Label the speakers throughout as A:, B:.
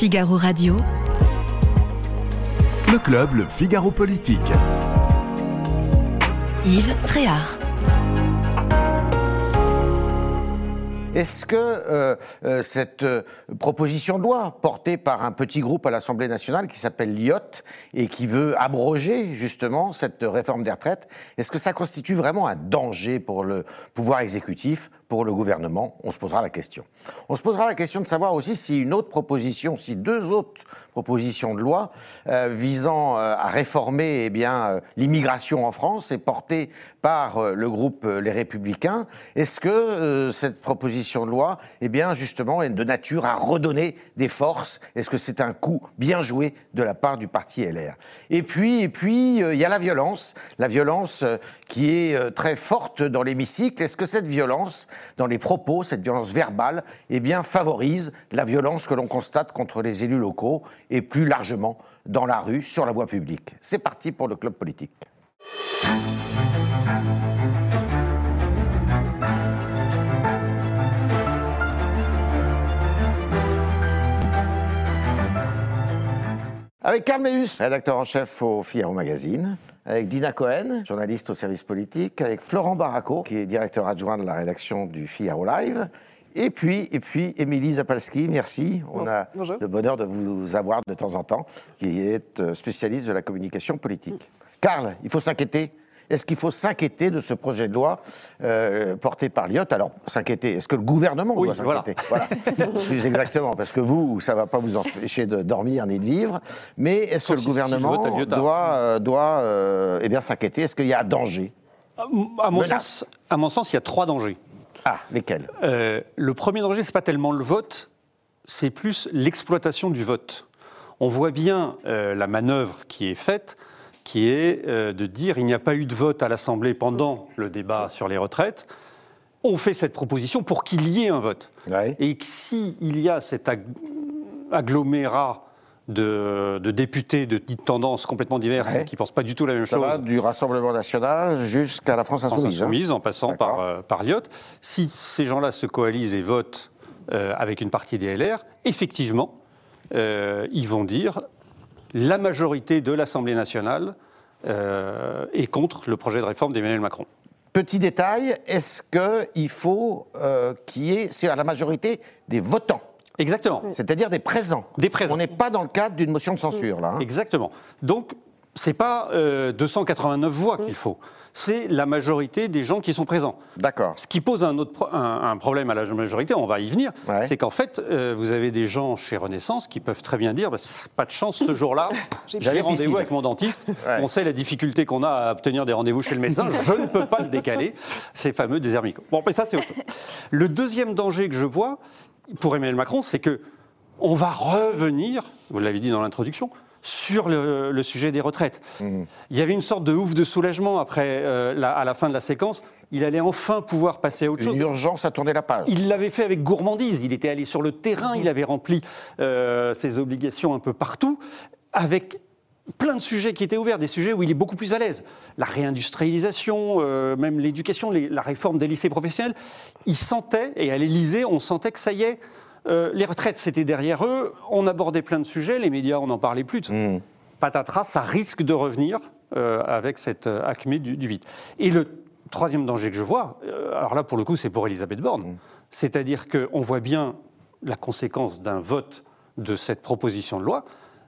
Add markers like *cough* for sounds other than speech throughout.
A: Figaro Radio.
B: Le club, le Figaro Politique.
A: Yves Tréhard.
C: Est-ce que euh, euh, cette euh, proposition de loi portée par un petit groupe à l'Assemblée nationale qui s'appelle l'IOT et qui veut abroger justement cette réforme des retraites, est-ce que ça constitue vraiment un danger pour le pouvoir exécutif, pour le gouvernement On se posera la question. On se posera la question de savoir aussi si une autre proposition, si deux autres propositions de loi visant à réformer eh bien l'immigration en France est portée par le groupe Les Républicains. Est-ce que cette proposition de loi, eh bien, justement, est de nature à redonner des forces? Est-ce que c'est un coup bien joué de la part du parti LR Et puis, et puis, euh, il y a la violence, la violence euh, qui est euh, très forte dans l'hémicycle. Est-ce que cette violence, dans les propos, cette violence verbale, eh bien, favorise la violence que l'on constate contre les élus locaux et plus largement dans la rue, sur la voie publique C'est parti pour le club politique. Avec Carl Meus, rédacteur en chef au Figaro Magazine, avec Dina Cohen, journaliste au service politique, avec Florent Baraco, qui est directeur adjoint de la rédaction du Figaro Live, et puis, et puis Émilie Zapalski, merci. On a le bonheur de vous avoir de temps en temps, qui est euh, spécialiste de la communication politique. Carl, il faut s'inquiéter est-ce qu'il faut s'inquiéter de ce projet de loi euh, porté par Lyot? Alors, s'inquiéter, est-ce que le gouvernement doit s'inquiéter? voilà. *laughs* Plus exactement, parce que vous, ça ne va pas vous empêcher de dormir ni de vivre, mais est-ce que le gouvernement doit, euh, doit euh, eh bien s'inquiéter? Est-ce qu'il y a danger?
D: À mon, sens, à mon sens, il y a trois dangers.
C: Ah, lesquels?
D: Le premier danger, ce n'est pas tellement le vote, c'est plus l'exploitation du vote. On voit bien la manœuvre qui est faite qui est euh, de dire il n'y a pas eu de vote à l'Assemblée pendant le débat sur les retraites. On fait cette proposition pour qu'il y ait un vote. Et s'il y a cet agglomérat de, députés de tendances complètement diverses qui ne pensent pas du tout la même
C: Ça
D: chose.
C: Va du Rassemblement national jusqu'à la France insoumise.
D: France insoumise en passant par, euh, par Lyot. Si ces gens-là se coalisent et votent euh, avec une partie des LR, effectivement, ils vont dire la majorité de l'Assemblée nationale euh, est contre le projet de réforme d'Emmanuel Macron.
C: Petit détail, est-ce qu'il faut euh, qu'il y ait, c'est à la majorité des votants
D: Exactement.
C: C'est-à-dire des présents.
D: Des présents.
C: On n'est pas dans le cadre d'une motion de censure, là.
D: Hein. Exactement. Donc, ce n'est pas 289 euh, voix qu'il faut c'est la majorité des gens qui sont présents.
C: D'accord.
D: Ce qui pose un, autre un, problème à la majorité, on va y venir, c'est qu'en fait, euh, vous avez des gens chez Renaissance qui peuvent très bien dire bah, pas de chance ce jour-là, *laughs* j'ai rendez-vous avec mon dentiste. On sait la difficulté qu'on a à obtenir des rendez-vous chez le médecin, *laughs* je ne peux pas le décaler. Ces fameux déserts Bon, mais ça, c'est autre chose. Le deuxième danger que je vois pour Emmanuel Macron, c'est que on va revenir, vous l'avez dit dans l'introduction, sur le, sujet des retraites. Mmh. Il y avait une sorte de ouf de soulagement après, euh, à la fin de la séquence. Il allait enfin pouvoir passer à autre chose.
C: Une urgence à tourner la page.
D: Il l'avait fait avec gourmandise. Il était allé sur le terrain, il avait rempli euh, ses obligations un peu partout, avec plein de sujets qui étaient ouverts, des sujets où il est beaucoup plus à l'aise. La réindustrialisation, euh, même l'éducation, la réforme des lycées professionnels. Il sentait, et à l'Élysée, on sentait que ça y est, euh, les retraites, c'était derrière eux. On abordait plein de sujets. Les médias, on n'en parlait plus. Mmh. Patatras, ça risque de revenir euh, avec cette euh, acmé du, du, 8. Et le troisième danger que je vois, alors là, pour le coup, c'est pour Elisabeth Borne. Mmh. C'est-à-dire qu'on voit bien la conséquence d'un vote de cette proposition de loi,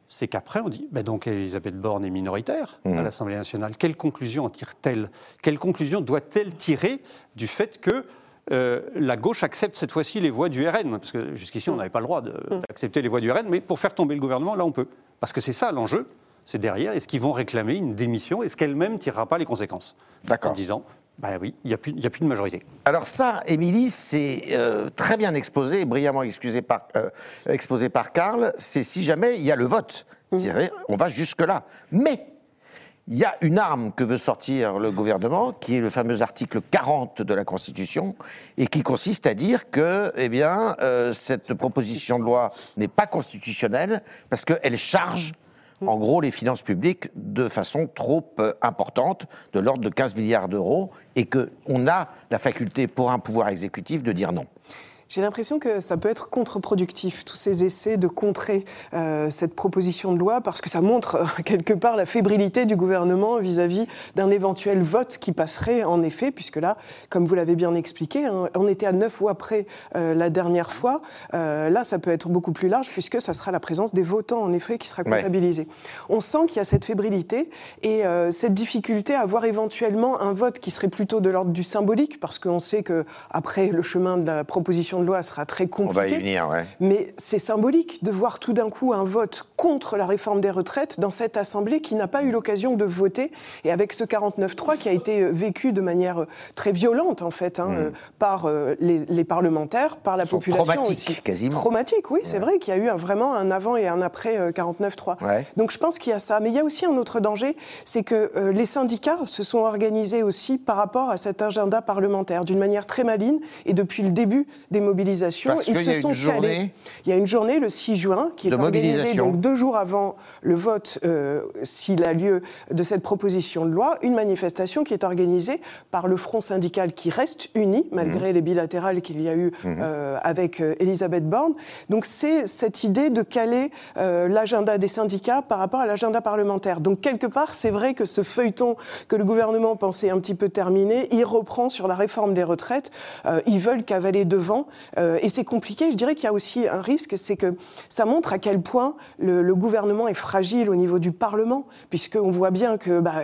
D: c'est qu'après, on dit, bah donc Elisabeth Borne est minoritaire à mmh. l'Assemblée nationale. Quelle conclusion en tire-t-elle? Quelle conclusion doit-elle tirer du fait que euh, la gauche accepte cette fois-ci les voix du RN, parce que jusqu'ici on n'avait pas le droit d'accepter les voix du RN, mais pour faire tomber le gouvernement, là on peut. Parce que c'est ça l'enjeu, c'est derrière, est-ce qu'ils vont réclamer une démission, est-ce qu'elle-même tirera pas les conséquences
C: D'accord.
D: En disant, ben oui, il n'y a, plus, a plus de majorité.
C: Alors ça, Émilie, c'est euh, très bien exposé, brillamment excusé par, euh, exposé par Karl, c'est si jamais il y a le vote. Mmh. On va jusque-là. Mais il y a une arme que veut sortir le gouvernement, qui est le fameux article 40 de la Constitution, et qui consiste à dire que, eh bien, euh, cette proposition de loi n'est pas constitutionnelle parce qu'elle charge, en gros, les finances publiques de façon trop euh, importante, de l'ordre de 15 milliards d'euros, et qu'on a la faculté pour un pouvoir exécutif de dire non.
A: J'ai l'impression que ça peut être contre-productif, tous ces essais de contrer euh, cette proposition de loi, parce que ça montre euh, *laughs* quelque part la fébrilité du gouvernement vis-à-vis d'un éventuel vote qui passerait en effet, puisque là, comme vous l'avez bien expliqué, hein, on était à neuf voix près euh, la dernière fois. là, ça peut être beaucoup plus large, puisque ça sera la présence des votants, en effet, qui sera comptabilisée. On sent qu'il y a cette fébrilité et cette difficulté à avoir éventuellement un vote qui serait plutôt de l'ordre du symbolique, parce qu'on sait que après le chemin de la proposition de loi sera très compliqué.
C: On va y venir, ouais.
A: Mais c'est symbolique de voir tout d'un coup un vote contre la réforme des retraites dans cette Assemblée qui n'a pas eu l'occasion de voter, et avec ce 49-3 qui a été euh, vécu de manière euh, très violente, en fait, hein, hmm. euh, par les, parlementaires, par la population.
C: Traumatique, quasiment.
A: Traumatique, oui, c'est vrai qu'il y a eu vraiment un avant et un après 49-3. Donc je pense qu'il y a ça. Mais il y a aussi un autre danger, c'est que les syndicats se sont organisés aussi par rapport à cet agenda parlementaire d'une manière très maligne et depuis le début des mobilisations,
C: ils se sont calés.
A: Il y a une journée le 6 juin qui est organisée donc deux jours avant le vote, euh, s'il a lieu, de cette proposition de loi, une manifestation qui est organisée par le front syndical qui reste uni malgré mmh. les bilatérales qu'il y a eu mmh. euh, avec euh, Elisabeth Borne. Donc c'est cette idée de caler l'agenda des syndicats par rapport à l'agenda parlementaire. Donc quelque part, c'est vrai que ce feuilleton que le gouvernement pensait un petit peu terminé, il reprend sur la réforme des retraites. ils veulent cavaler devant et c'est compliqué. Je dirais qu'il y a aussi un risque, c'est que ça montre à quel point le, gouvernement est fragile au niveau du Parlement, puisqu'on voit bien que bah,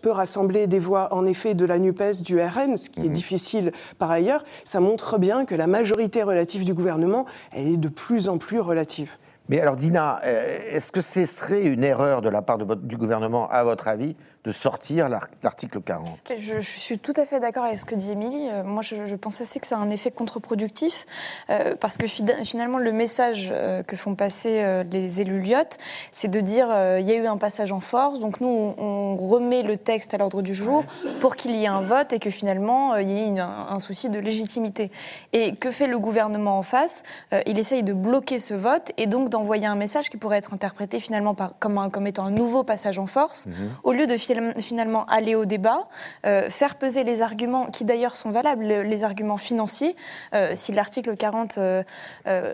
A: peut rassembler des voix, en effet, de la NUPES, du RN, ce qui est mhm. difficile par ailleurs. Ça montre bien que la majorité relative du gouvernement, elle est de plus en plus relative.
C: Mais alors, Dina, euh, est-ce que ce serait une erreur de la part du gouvernement, à votre avis, de sortir l'article 40.
E: Je, suis tout à fait d'accord avec ce que dit Émilie. Euh, moi, je, pense assez que ça a un effet contre-productif, euh, parce que finalement, le message euh, que font passer les élus Lyotte, c'est de dire il y a eu un passage en force, donc nous, on, remet le texte à l'ordre du jour pour qu'il y ait un vote et que finalement, il y ait un, souci de légitimité. Et que fait le gouvernement en face? Il essaye de bloquer ce vote et donc d'envoyer un message qui pourrait être interprété finalement par, comme, comme étant un nouveau passage en force, mhm. au lieu de finalement aller au débat, euh, faire peser les arguments qui d'ailleurs sont valables, les arguments financiers. Euh, si l'article 40, euh,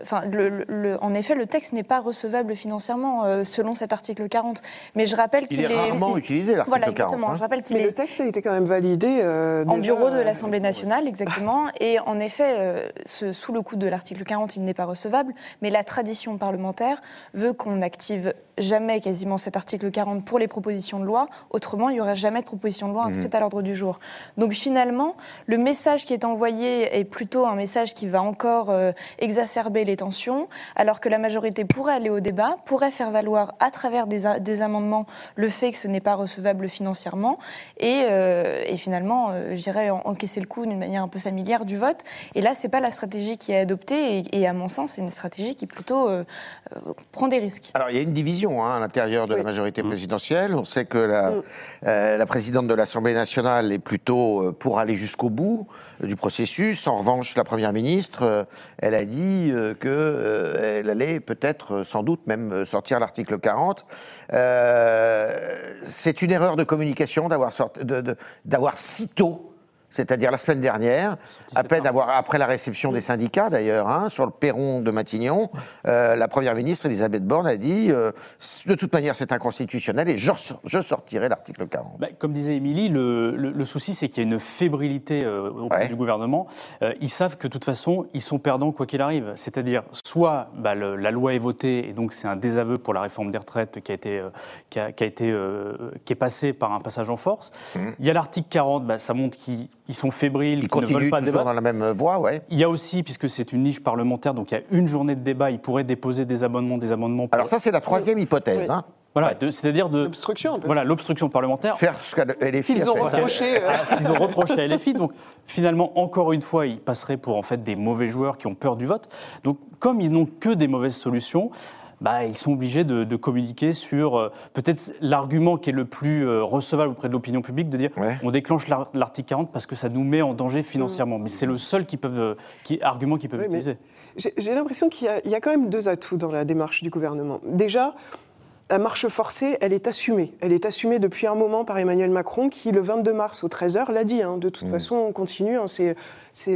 E: enfin, le, en effet, le texte n'est pas recevable financièrement selon cet article 40. Mais je rappelle qu'il
C: est, est, rarement utilisé l'article
E: voilà, exactement. Je rappelle qu'il
A: est... le texte a été quand même validé
E: en bureau de l'Assemblée nationale, exactement. *laughs* Et en effet, sous le coup de l'article 40, il n'est pas recevable. Mais la tradition parlementaire veut qu'on active jamais quasiment cet article 40 pour les propositions de loi. Autrement, il n'y aurait jamais de proposition de loi inscrite mmh. à l'ordre du jour. Donc finalement, le message qui est envoyé est plutôt un message qui va encore euh, exacerber les tensions, alors que la majorité pourrait aller au débat, pourrait faire valoir à travers des, des amendements le fait que ce n'est pas recevable financièrement et, euh, et finalement, euh, j'irais encaisser le coup d'une manière un peu familière du vote. Et là, c'est pas la stratégie qui est adoptée et, et à mon sens, c'est une stratégie qui plutôt prend des risques.
C: Alors, il y a une division Hein, à l'intérieur de la majorité mm. présidentielle. On sait que la, mm. La présidente de l'Assemblée nationale est plutôt euh, pour aller jusqu'au bout euh, du processus. En revanche, la première ministre, elle a dit qu'elle allait peut-être, sans doute, même sortir l'article 40. C'est une erreur de communication d'avoir si tôt c'est-à-dire la semaine dernière, à peine après la réception des syndicats d'ailleurs, hein, sur le perron de Matignon, euh, la Première ministre Elisabeth Borne a dit euh, de toute manière c'est inconstitutionnel et je, sortirai l'article 40.
F: Bah, comme disait Émilie, le, souci c'est qu'il y a une fébrilité euh, auprès du gouvernement. ils savent que de toute façon ils sont perdants quoi qu'il arrive. C'est-à-dire soit bah, la loi est votée et donc c'est un désaveu pour la réforme des retraites qui a été, qui a, été qui est passé par un passage en force. Mmh. Il y a l'article 40, bah, ça montre qu'il ils sont fébriles,
C: ils, ne veulent pas
F: débattre.
C: dans la même voie, ouais.
F: Il y a aussi, puisque c'est une niche parlementaire, donc il y a une journée de débat, ils pourraient déposer des amendements, des amendements.
C: Alors ça, c'est la troisième hypothèse. Hein.
F: Voilà, c'est-à-dire de
A: l'obstruction.
F: Voilà, l'obstruction parlementaire.
C: Faire ce qu'LFI
A: Ils ont reproché.
F: Euh. Ils ont reproché à LFI. Donc finalement, encore une fois, ils passeraient pour en fait des mauvais joueurs qui ont peur du vote. Donc comme ils n'ont que des mauvaises solutions. Bah, ils sont obligés de, communiquer sur euh, peut-être l'argument qui est le plus euh, recevable auprès de l'opinion publique, de dire on déclenche l'article 40 parce que ça nous met en danger financièrement. Mais c'est le seul qui peuvent, euh, qui, argument qu'ils peuvent utiliser.
A: J'ai l'impression qu'il y, a quand même deux atouts dans la démarche du gouvernement. Déjà, la marche forcée, elle est assumée. Elle est assumée depuis un moment par Emmanuel Macron, qui le 22 mars au 13h l'a dit. Hein. de toute mmh. façon, on continue. Hein. c'est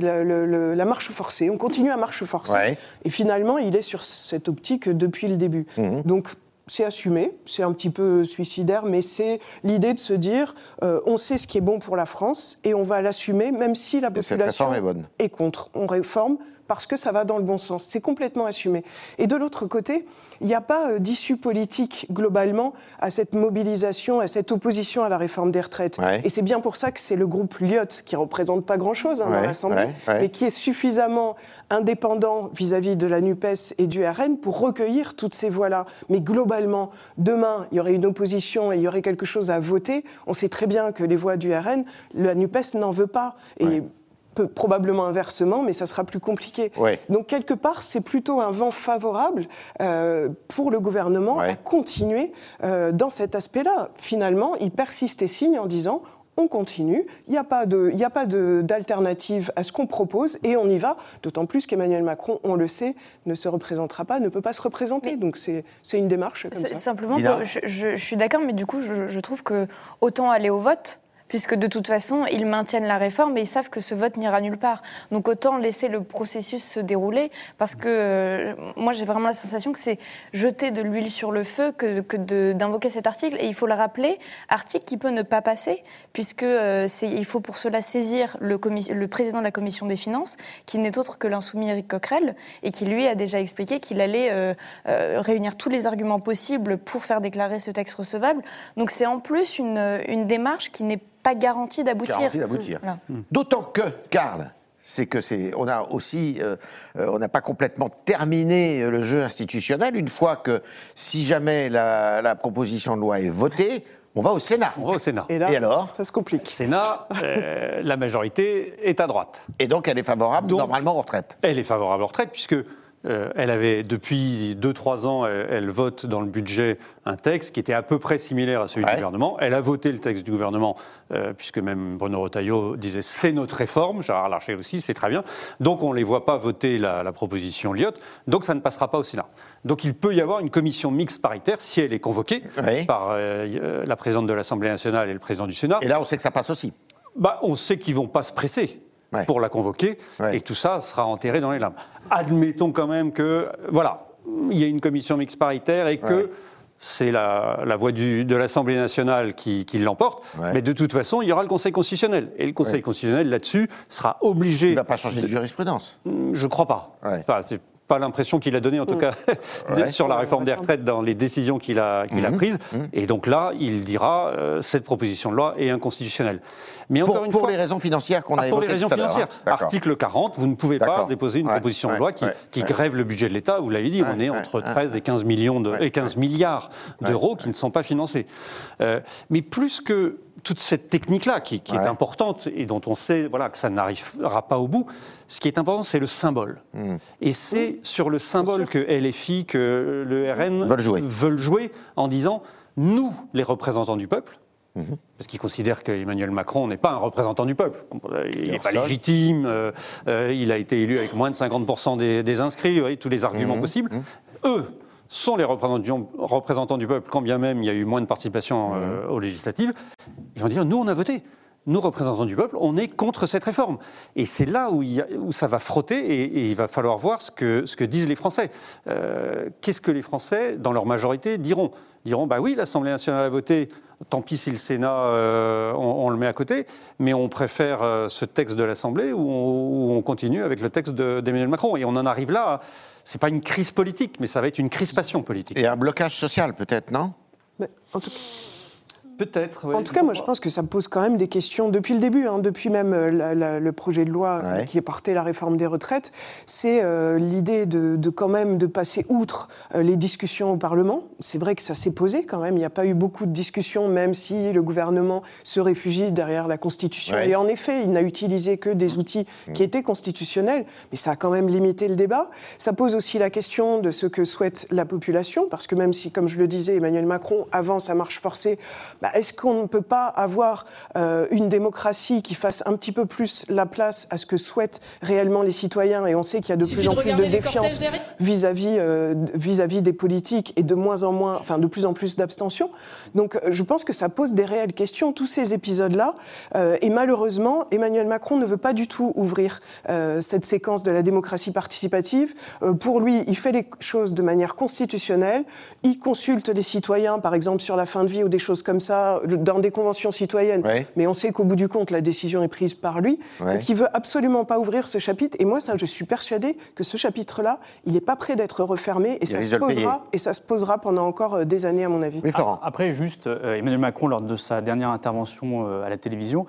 A: la marche forcée. On continue à marche forcée. Et finalement, il est sur cette optique depuis le début. Mmh. Donc, c'est assumé, c'est un petit peu suicidaire, mais c'est l'idée de se dire euh, on sait ce qui est bon pour la France et on va l'assumer, même si la population est, est, contre. On réforme parce que ça va dans le bon sens. C'est complètement assumé. Et de l'autre côté, il n'y a pas euh, d'issue politique globalement à cette mobilisation, à cette opposition à la réforme des retraites. Et c'est bien pour ça que c'est le groupe Lyot, qui représente pas grand-chose hein, dans l'Assemblée, mais qui est suffisamment indépendant vis-à-vis de la NUPES et du RN pour recueillir toutes ces voix-là. Mais globalement, demain, il y aurait une opposition et il y aurait quelque chose à voter. On sait très bien que les voix du RN, la NUPES n'en veut pas. Et probablement inversement, mais ça sera plus compliqué. Donc quelque part, c'est plutôt un vent favorable euh, pour le gouvernement à continuer euh, dans cet aspect-là. Finalement, il persiste et signe en disant on continue, il n'y a pas d'alternative à ce qu'on propose et on y va, d'autant plus qu'Emmanuel Macron, on le sait, ne se représentera pas, ne peut pas se représenter. Donc c'est une démarche comme ça.
E: Simplement, je, je, suis d'accord, mais du coup, je, je trouve que autant aller au vote, puisque de toute façon, ils maintiennent la réforme et ils savent que ce vote n'ira nulle part. Donc autant laisser le processus se dérouler, parce que euh, moi j'ai vraiment la sensation que c'est jeter de l'huile sur le feu que, que d'invoquer cet article. Et il faut le rappeler, article qui peut ne pas passer, puisque euh, il faut pour cela saisir le, président de la commission des finances, qui n'est autre que l'insoumis Eric Coquerel, et qui lui a déjà expliqué qu'il allait euh, réunir tous les arguments possibles pour faire déclarer ce texte recevable. Donc c'est en plus une, une démarche qui n'est pas garantie d'aboutir.
C: Hmm. D'autant que, Karl, c'est que c'est, on a aussi, euh, euh, on n'a pas complètement terminé le jeu institutionnel. Une fois que, si jamais la, proposition de loi est votée, on va au Sénat.
D: On va au Sénat.
A: Et, là, alors Ça se complique.
D: Sénat, euh, la majorité est à droite.
C: Et donc elle est favorable normalement aux retraites.
D: Elle est favorable aux retraites puisque euh, elle avait, depuis 2-3 ans, elle, vote dans le budget un texte qui était à peu près similaire à celui du gouvernement. Elle a voté le texte du gouvernement, euh, puisque même Bruno Retailleau disait c'est notre réforme, Gérard Larcher aussi, c'est très bien. Donc on ne les voit pas voter la, proposition Lyot, donc ça ne passera pas au Sénat. Donc il peut y avoir une commission mixte paritaire si elle est convoquée par euh, la présidente de l'Assemblée nationale et le président du Sénat.
C: Et là, on sait que ça passe aussi.
D: Bah, on sait qu'ils ne vont pas se presser pour la convoquer, et tout ça sera enterré dans les lames. Admettons quand même que, voilà, il y a une commission mixte paritaire et que c'est la, la, voix de l'Assemblée nationale qui, l'emporte, mais de toute façon, il y aura le Conseil constitutionnel. Et le Conseil constitutionnel, là-dessus, sera obligé... Il
C: ne va pas changer de, jurisprudence.
D: Je ne crois pas. Enfin, c'est pas l'impression qu'il a donnée, en tout mm. cas, *laughs* sur la réforme des retraites dans les décisions qu'il a, qu'il a mm-hmm. prises. Mm-hmm. Et donc là, il dira euh, cette proposition de loi est inconstitutionnelle.
C: Mais encore pour, une pour les raisons financières qu'on a ah,
D: évoquées Pour les raisons financières. Hein. Article 40, vous ne pouvez pas déposer une proposition de loi qui, qui grève le budget de l'État. Vous l'avez dit, on est entre 13 et 15, millions de, et 15 milliards d'euros qui ne sont pas financés. Euh, mais plus que toute cette technique-là, qui, est importante et dont on sait voilà, que ça n'arrivera pas au bout, ce qui est important, c'est le symbole. Hmm. Et c'est sur le symbole que LFI, que le RN veulent jouer. en disant nous, les représentants du peuple, hmm. parce qu'ils considèrent qu'Emmanuel Macron n'est pas un représentant du peuple. Il n'est pas légitime, euh, euh, il a été élu avec moins de 50% des, inscrits, tous les arguments hmm. possibles. Eux, sont les représentants, du peuple, quand bien même il y a eu moins de participation euh, aux législatives, ils vont dire nous on a voté. Nous, représentants du peuple, on est contre cette réforme. Et c'est là où, ça va frotter et, il va falloir voir ce que, ce que disent les Français. Euh, qu'est-ce que les Français, dans leur majorité, diront? Diront, bah oui, l'Assemblée nationale a voté, tant pis si le Sénat, euh, on, le met à côté, mais on préfère ce texte de l'Assemblée ou on, continue avec le texte d'Emmanuel Macron. Et on en arrive là c'est pas une crise politique, mais ça va être une crispation politique.
C: Et un blocage social, peut-être, non?
A: Mais en tout... Peut-être. En tout cas, moi, je pense que ça pose quand même des questions depuis le début, hein, depuis même euh, le projet de loi euh, qui est porté la réforme des retraites. C'est euh, l'idée de, quand même de passer outre les discussions au Parlement. C'est vrai que ça s'est posé quand même. Il n'y a pas eu beaucoup de discussions, même si le gouvernement se réfugie derrière la Constitution. Et en effet, il n'a utilisé que des outils mmh. qui étaient constitutionnels, mais ça a quand même limité le débat. Ça pose aussi la question de ce que souhaite la population, parce que même si, comme je le disais, Emmanuel Macron avance à marche forcée, bah, est-ce qu'on ne peut pas avoir une démocratie qui fasse un petit peu plus la place à ce que souhaitent réellement les citoyens? Et on sait qu'il y a de plus en plus de défiance vis-à-vis vis-à-vis des politiques et de moins en moins, enfin de plus en plus d'abstention. Donc je pense que ça pose des réelles questions, tous ces épisodes-là. et malheureusement, Emmanuel Macron ne veut pas du tout ouvrir cette séquence de la démocratie participative. pour lui, il fait les choses de manière constitutionnelle. Il consulte les citoyens, par exemple, sur la fin de vie ou des choses comme ça, dans des conventions citoyennes. Mais on sait qu'au bout du compte, la décision est prise par lui. Donc il veut absolument pas ouvrir ce chapitre. Et moi, ça, je suis persuadée que ce chapitre-là, il n'est pas prêt d'être refermé et ça, se posera, et ça se posera pendant encore euh, des années, à mon avis.
F: Après, juste, euh, Emmanuel Macron, lors de sa dernière intervention euh, à la télévision,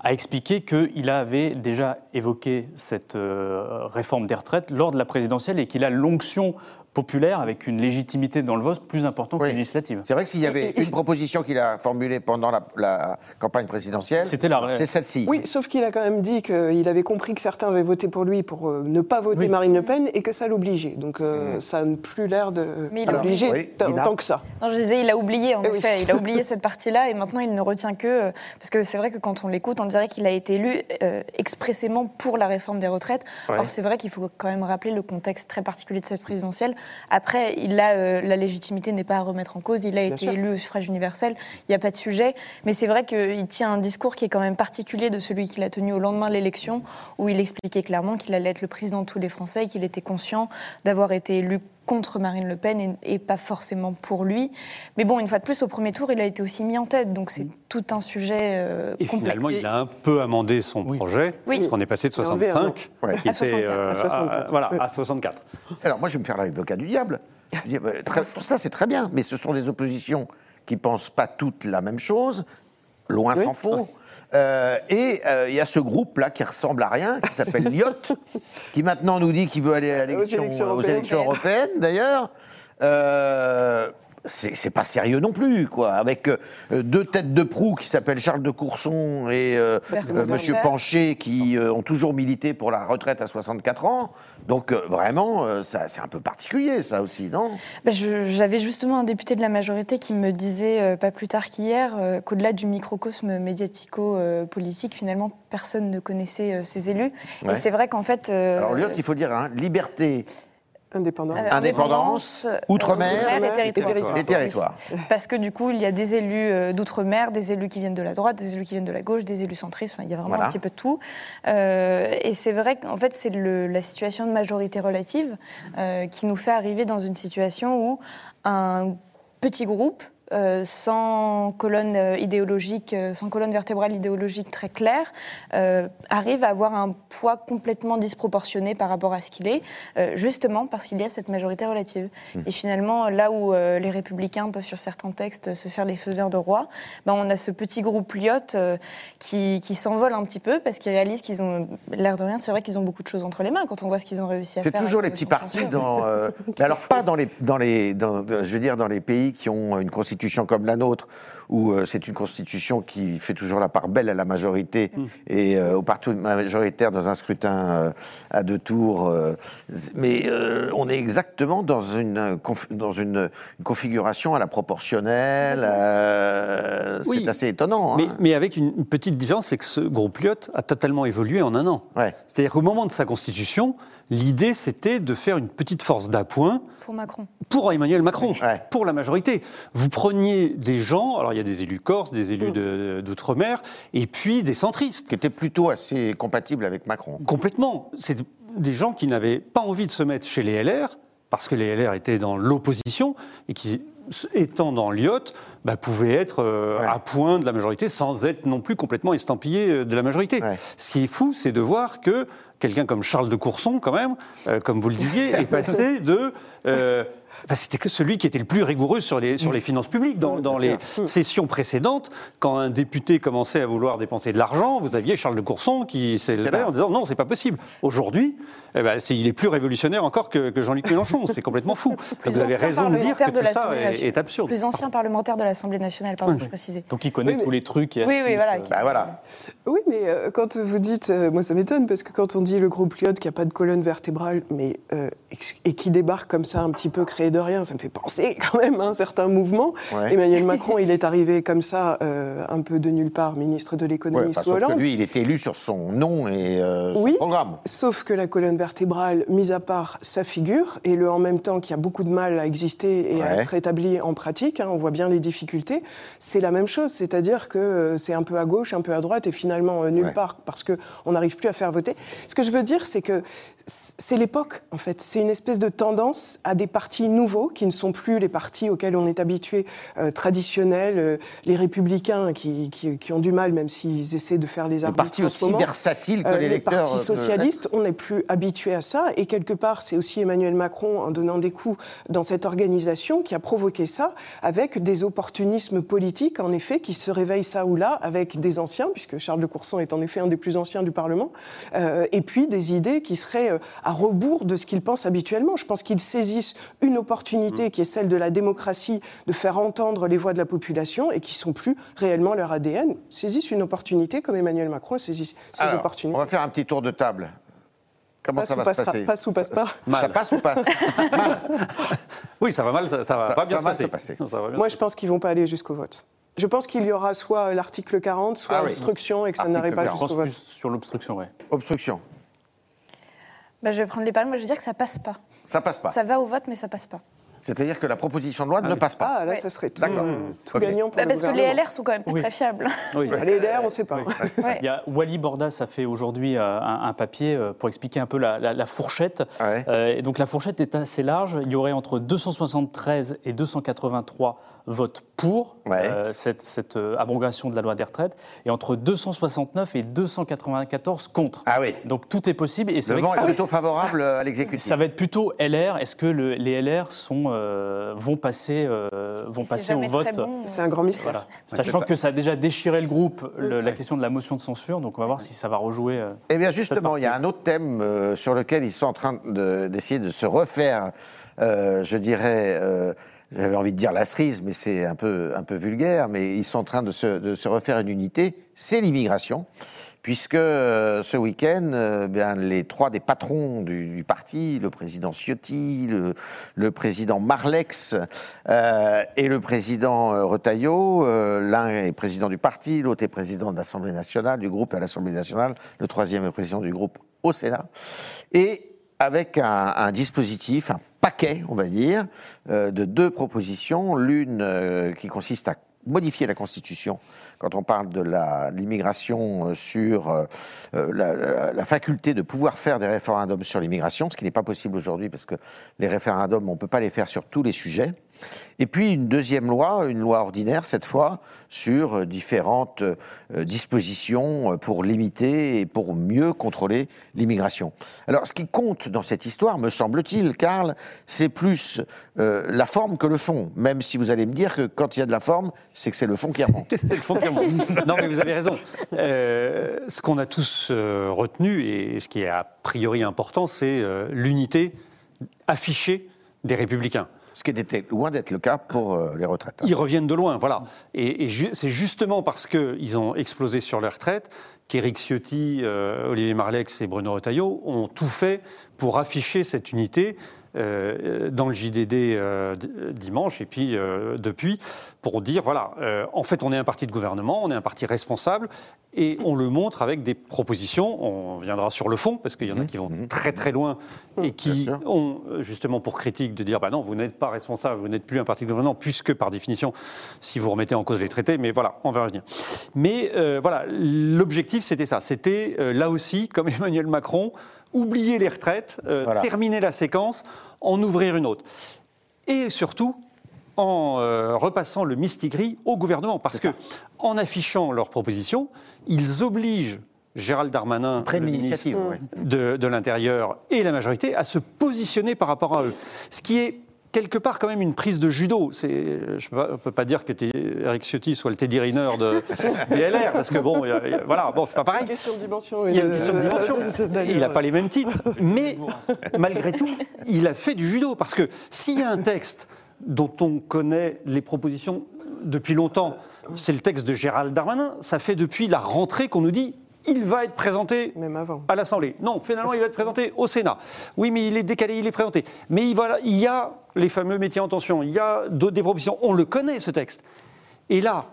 F: a expliqué qu'il avait déjà évoqué cette réforme des retraites lors de la présidentielle et qu'il a l'onction populaire avec une légitimité dans le vote plus importante que législative.
C: C'est vrai que s'il y avait une proposition qu'il a formulée pendant la, campagne présidentielle, c'est celle-ci.
A: Oui, sauf qu'il a quand même dit qu'il avait compris que certains avaient voté pour lui pour euh, ne pas voter Marine Le Pen et que ça l'obligeait. Donc euh, mm. ça n'a plus l'air de l'obliger tant que ça.
E: Non, je disais, il a oublié en eh effet, il a oublié *laughs* cette partie-là et maintenant il ne retient que euh, parce que c'est vrai que quand on l'écoute, on dirait qu'il a été élu expressément pour la réforme des retraites. Or c'est vrai qu'il faut quand même rappeler le contexte très particulier de cette présidentielle après, il a, euh, la légitimité n'est pas à remettre en cause. Il a été élu au suffrage universel. Il n'y a pas de sujet. Mais c'est vrai qu'il tient un discours qui est quand même particulier de celui qu'il a tenu au lendemain de l'élection, où il expliquait clairement qu'il allait être le président de tous les Français, qu'il était conscient d'avoir été élu contre Marine Le Pen et, pas forcément pour lui. Mais bon, une fois de plus, au premier tour, il a été aussi mis en tête, donc c'est tout un sujet euh,
D: et Finalement, il a un peu amendé son projet, oui. parce qu'on est passé de 65
E: à, 64.
D: Euh, voilà, à 64. *laughs*
C: Alors moi, je vais me faire l'avocat du diable. Bah, ça, c'est très bien, mais ce sont des oppositions qui pensent pas toutes la même chose, loin s'en faut. Euh, et euh, il y a ce groupe-là qui ressemble à rien, qui s'appelle *laughs* Lyot, qui maintenant nous dit qu'il veut aller à aux élections européennes, d'ailleurs. Euh, c'est pas sérieux non plus, quoi. Avec euh, deux têtes de proue qui s'appellent Charles de Courson et euh, euh, Monsieur Pancher qui ont toujours milité pour la retraite à 64 ans. Donc vraiment, c'est un peu particulier, ça aussi, non?
E: Bah, J'avais justement un député de la majorité qui me disait pas plus tard qu'hier qu'au-delà du microcosme médiatico-politique, finalement, personne ne connaissait ces élus. Et c'est vrai qu'en fait.
C: Alors, il faut dire, hein, liberté
A: Indépendance.
C: Euh, Indépendance, Outre-mer
E: et territoires. Parce que du coup, il y a des élus euh, d'outre-mer, des élus qui viennent de la droite, des élus qui viennent de la gauche, des élus centristes, enfin, il y a vraiment un petit peu de tout. Euh, et c'est vrai qu'en fait, c'est la situation de majorité relative qui nous fait arriver dans une situation où un petit groupe euh, sans colonne euh, idéologique, euh, sans colonne vertébrale idéologique très claire, arrive à avoir un poids complètement disproportionné par rapport à ce qu'il est, justement parce qu'il y a cette majorité relative. Mmh. Et finalement, là où les républicains peuvent sur certains textes se faire les faiseurs de roi, ben on a ce petit groupe Lyot qui, qui s'envole un petit peu parce qu'ils réalisent qu'ils ont l'air de rien. C'est vrai qu'ils ont beaucoup de choses entre les mains quand on voit ce qu'ils ont réussi à faire.
C: C'est toujours les petits partis dans. alors pas dans les, dans les, dans, je veux dire dans les pays qui ont une constitution comme la nôtre, où euh, c'est une constitution qui fait toujours la part belle à la majorité mm. et euh, au parti majoritaire dans un scrutin euh, à deux tours. mais on est exactement dans une, dans une, configuration à la proportionnelle. c'est assez étonnant.
D: Hein. Mais, avec une petite différence, c'est que ce groupe Lyot a totalement évolué en un an. C'est-à-dire qu'au moment de sa constitution, L'idée, c'était de faire une petite force d'appoint.
E: Pour Macron.
D: Pour Emmanuel Macron, pour la majorité. Vous preniez des gens, alors il y a des élus corses, des élus mm. d'outre-mer, et puis des centristes.
C: Qui étaient plutôt assez compatibles avec Macron.
D: Complètement. C'est des gens qui n'avaient pas envie de se mettre chez les LR, parce que les LR étaient dans l'opposition, et qui, étant dans l'IOT, bah, pouvaient être euh, à point de la majorité sans être non plus complètement estampillés euh, de la majorité. Ce qui est fou, c'est de voir que quelqu'un comme Charles de Courson, quand même, euh, comme vous le disiez, *laughs* est passé de c'était que celui qui était le plus rigoureux sur les, sur les finances publiques. Dans, dans les sessions précédentes, quand un député commençait à vouloir dépenser de l'argent, vous aviez Charles de Courson qui s'élevait en disant non, c'est pas possible. Aujourd'hui, eh ben, il est plus révolutionnaire encore que, Jean-Luc Mélenchon. C'est complètement fou. *laughs*
E: vous avez raison de dire que tout ça est, absurde. Plus ancien parlementaire de l'Assemblée nationale, pardon, je précisais.
F: Donc il connaît tous les trucs.
E: oui, oui, voilà.
C: Bah, voilà.
A: Oui, mais euh, quand vous dites, euh, moi ça m'étonne, parce que quand on dit le groupe Lyot qui n'a pas de colonne vertébrale, mais, euh, et qui débarque comme ça, un petit peu créé de rien, ça me fait penser *laughs* quand même à un certain mouvement. Emmanuel Macron, il est *laughs* arrivé comme ça, euh, un peu de nulle part, ministre de l'économie sous Hollande.
C: Sauf que lui, il est élu sur son nom et euh, son oui, programme.
A: Sauf que la colonne vertébrale, mise à part sa figure, et le en même temps qui a beaucoup de mal à exister et à être établi en pratique, hein, on voit bien les difficultés, c'est la même chose. C'est-à-dire que euh, c'est un peu à gauche, un peu à droite, et finalement nulle part, parce qu'on n'arrive plus à faire voter. Ce que je veux dire, c'est que c'est l'époque, en fait. C'est une espèce de tendance à des partis nouveaux qui ne sont plus les partis auxquels on est habitué, euh, traditionnels, euh, les républicains qui, qui, ont du mal, même s'ils essaient de faire les arbitres.
C: Les partis aussi versatiles que
A: euh,
C: les lecteurs.
A: Les partis socialistes, on n'est plus habitué à ça. Et quelque part, c'est aussi Emmanuel Macron, en donnant des coups dans cette organisation, qui a provoqué ça avec des opportunismes politiques, en effet, qui se réveillent ça ou là, avec des anciens, puisque Charles de Courson est en effet un des plus anciens du Parlement, et puis des idées qui seraient euh, à rebours de ce qu'ils pensent habituellement. Je pense qu'ils saisissent une opportunité qui est celle de la démocratie, de faire entendre les voix de la population et qui sont plus réellement leur ADN. Saisissent une opportunité comme Emmanuel Macron saisit ces opportunités.
C: On va faire un petit tour de table. Comment ça va se passer
A: Passe ou passe pas
C: Ça passe ou passe *laughs*
D: Mal. Oui, ça va mal, ça, va pas bien se, passer.
A: Moi, je pense qu'ils vont pas aller jusqu'au vote. Je pense qu'il y aura soit l'article 40, soit ah obstruction et que ça n'arrive pas jusqu'au vote.
F: Sur l'obstruction, oui.
C: Obstruction.
E: Bah, je vais prendre les paroles, moi je veux dire que ça passe pas.
C: Ça passe pas.
E: Ça va au vote, mais ça passe pas.
C: C'est-à-dire que la proposition de loi ne passe pas.
A: Ah, là, ça serait tout, tout gagnant pour bah,
E: Parce que les LR sont quand même pas très fiables. *laughs*
A: Oui. les LR, on ne sait pas.
F: Il y a Wally Bordas a fait aujourd'hui euh, un, papier euh, pour expliquer un peu la, fourchette. Euh, et donc la fourchette est assez large. Il y aurait entre 273 et 283 vote pour euh, cette, euh, abrogation de la loi des retraites et entre 269 et 294 contre.
C: Ah oui.
F: Donc tout est possible. Et
C: le vent est plutôt favorable à l'exécutif.
F: Ça va être plutôt LR. Est-ce que les LR sont, euh, vont passer, vont passer au vote
A: C'est un grand mystère.
F: Sachant que ça a déjà déchiré le groupe, la question de la motion de censure. Donc on va voir si ça va rejouer.
C: eh bien justement, il y a un autre thème sur lequel ils sont en train d'essayer de, se refaire, je dirais j'avais envie de dire la cerise, mais c'est un peu, un peu vulgaire, mais ils sont en train de se, de se refaire une unité, c'est l'immigration, puisque euh, ce week-end, euh, bien, les trois des patrons du, parti, le président Ciotti, le, le président Marlex euh, et le président Retailleau, l'un est président du parti, l'autre est président de l'Assemblée nationale, du groupe à l'Assemblée nationale, le troisième est président du groupe au Sénat, et avec un, dispositif, un paquet, on va dire, euh, de deux propositions. L'une euh, qui consiste à modifier la Constitution quand on parle de l'immigration euh, sur la, faculté de pouvoir faire des référendums sur l'immigration, ce qui n'est pas possible aujourd'hui parce que les référendums, on ne peut pas les faire sur tous les sujets. Et puis une deuxième loi, une loi ordinaire cette fois, sur euh, différentes euh, dispositions euh, pour limiter et pour mieux contrôler l'immigration. Alors ce qui compte dans cette histoire, me semble-t-il, Karl, c'est plus la forme que le fond, même si vous allez me dire que quand il y a de la forme, c'est que c'est le fond qui remonte.
D: c'est *laughs* le fond qui remonte. *laughs* non mais vous avez raison. ce qu'on a tous retenu et ce qui est a priori important, c'est l'unité affichée des républicains.
C: Ce qui était loin d'être le cas pour euh, les retraites.
D: Ils reviennent de loin, voilà. Et, c'est justement parce qu'ils ont explosé sur les retraites qu'Éric Ciotti, euh, Olivier Marlex et Bruno Retailleau ont tout fait pour afficher cette unité euh, dans le JDD euh, dimanche et puis euh, depuis pour dire voilà, en fait on est un parti de gouvernement, on est un parti responsable et on le montre avec des propositions. On viendra sur le fond parce qu'il y en a mmh. qui vont mmh. très très loin et qui ont justement pour critique de dire bah non vous n'êtes pas responsable, vous n'êtes plus un parti de gouvernement puisque par définition si vous remettez en cause les traités, mais voilà on va revenir. Mais voilà l'objectif c'était ça, c'était là aussi comme *laughs* Emmanuel Macron oublier les retraites, euh, terminer la séquence, en ouvrir une autre. Et surtout, en euh, repassant le mistigris au gouvernement. Parce que, en affichant leurs propositions, ils obligent Gérald Darmanin, le ministre de, de l'Intérieur, et la majorité à se positionner par rapport à eux. Ce qui est quelque part quand même une prise de judo. Je ne peux, pas dire que Eric Ciotti soit le Teddy Riner de *laughs* DLR, parce que bon, voilà, bon, c'est pas pareil.
A: Il y a une question de dimension.
D: Il y a une question de dimension. il n'a pas les mêmes titres. *laughs* Mais malgré tout, il a fait du judo. Parce que s'il y a un texte dont on connaît les propositions depuis longtemps, c'est le texte de Gérald Darmanin. Ça fait depuis la rentrée qu'on nous dit il va être présenté
A: Même avant.
D: à l'Assemblée. Non, finalement, il va être présenté au Sénat. Oui, mais il est décalé, il est présenté. Mais il, il y a les fameux métiers en tension, il y a des propositions. On le connaît, ce texte. Et là,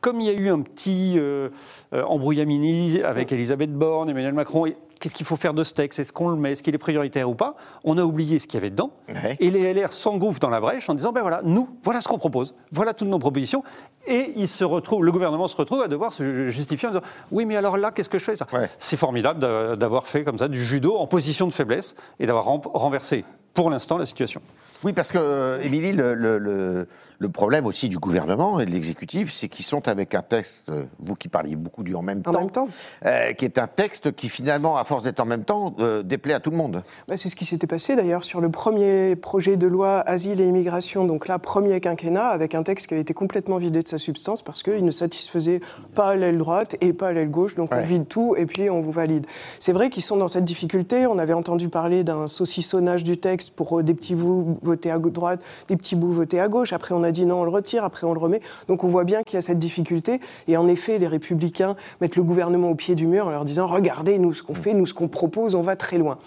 D: comme il y a eu un petit euh, euh, embrouillamini avec Elisabeth Borne, Emmanuel Macron, qu'est-ce qu'il faut faire de ce texte? Est-ce qu'on le met? Est-ce qu'il est prioritaire ou pas? On a oublié ce qu'il y avait dedans. Et les LR s'engouffrent dans la brèche en disant ben voilà, nous, voilà ce qu'on propose, voilà toutes nos propositions. Et il se le gouvernement se retrouve à devoir se justifier en disant oui, mais alors là, qu'est-ce que je fais? C'est formidable d'avoir fait comme ça du judo en position de faiblesse et d'avoir renversé pour l'instant la situation.
C: Oui, parce que, euh, Émilie, le le problème aussi du gouvernement et de l'exécutif, c'est qu'ils sont avec un texte, euh, vous qui parliez beaucoup du en même
A: temps, même temps.
C: Euh, qui est un texte qui finalement, à force d'être en même temps, euh, déplaît à tout le monde.
A: Bah, c'est ce qui s'était passé d'ailleurs sur le premier projet de loi Asile et Immigration, donc là, premier quinquennat, avec un texte qui avait été complètement vidé de sa substance parce qu'il ne satisfaisait pas l'aile droite et pas l'aile gauche, donc on vide tout et puis on vous valide. C'est vrai qu'ils sont dans cette difficulté, on avait entendu parler d'un saucissonnage du texte pour des petits bouts votés à droite, des petits bouts votés à gauche, après on a dit non, on le retire, après on le remet. Donc on voit bien qu'il y a cette difficulté. Et en effet, les républicains mettent le gouvernement au pied du mur en leur disant regardez, nous ce qu'on fait, nous ce qu'on propose, on va très loin.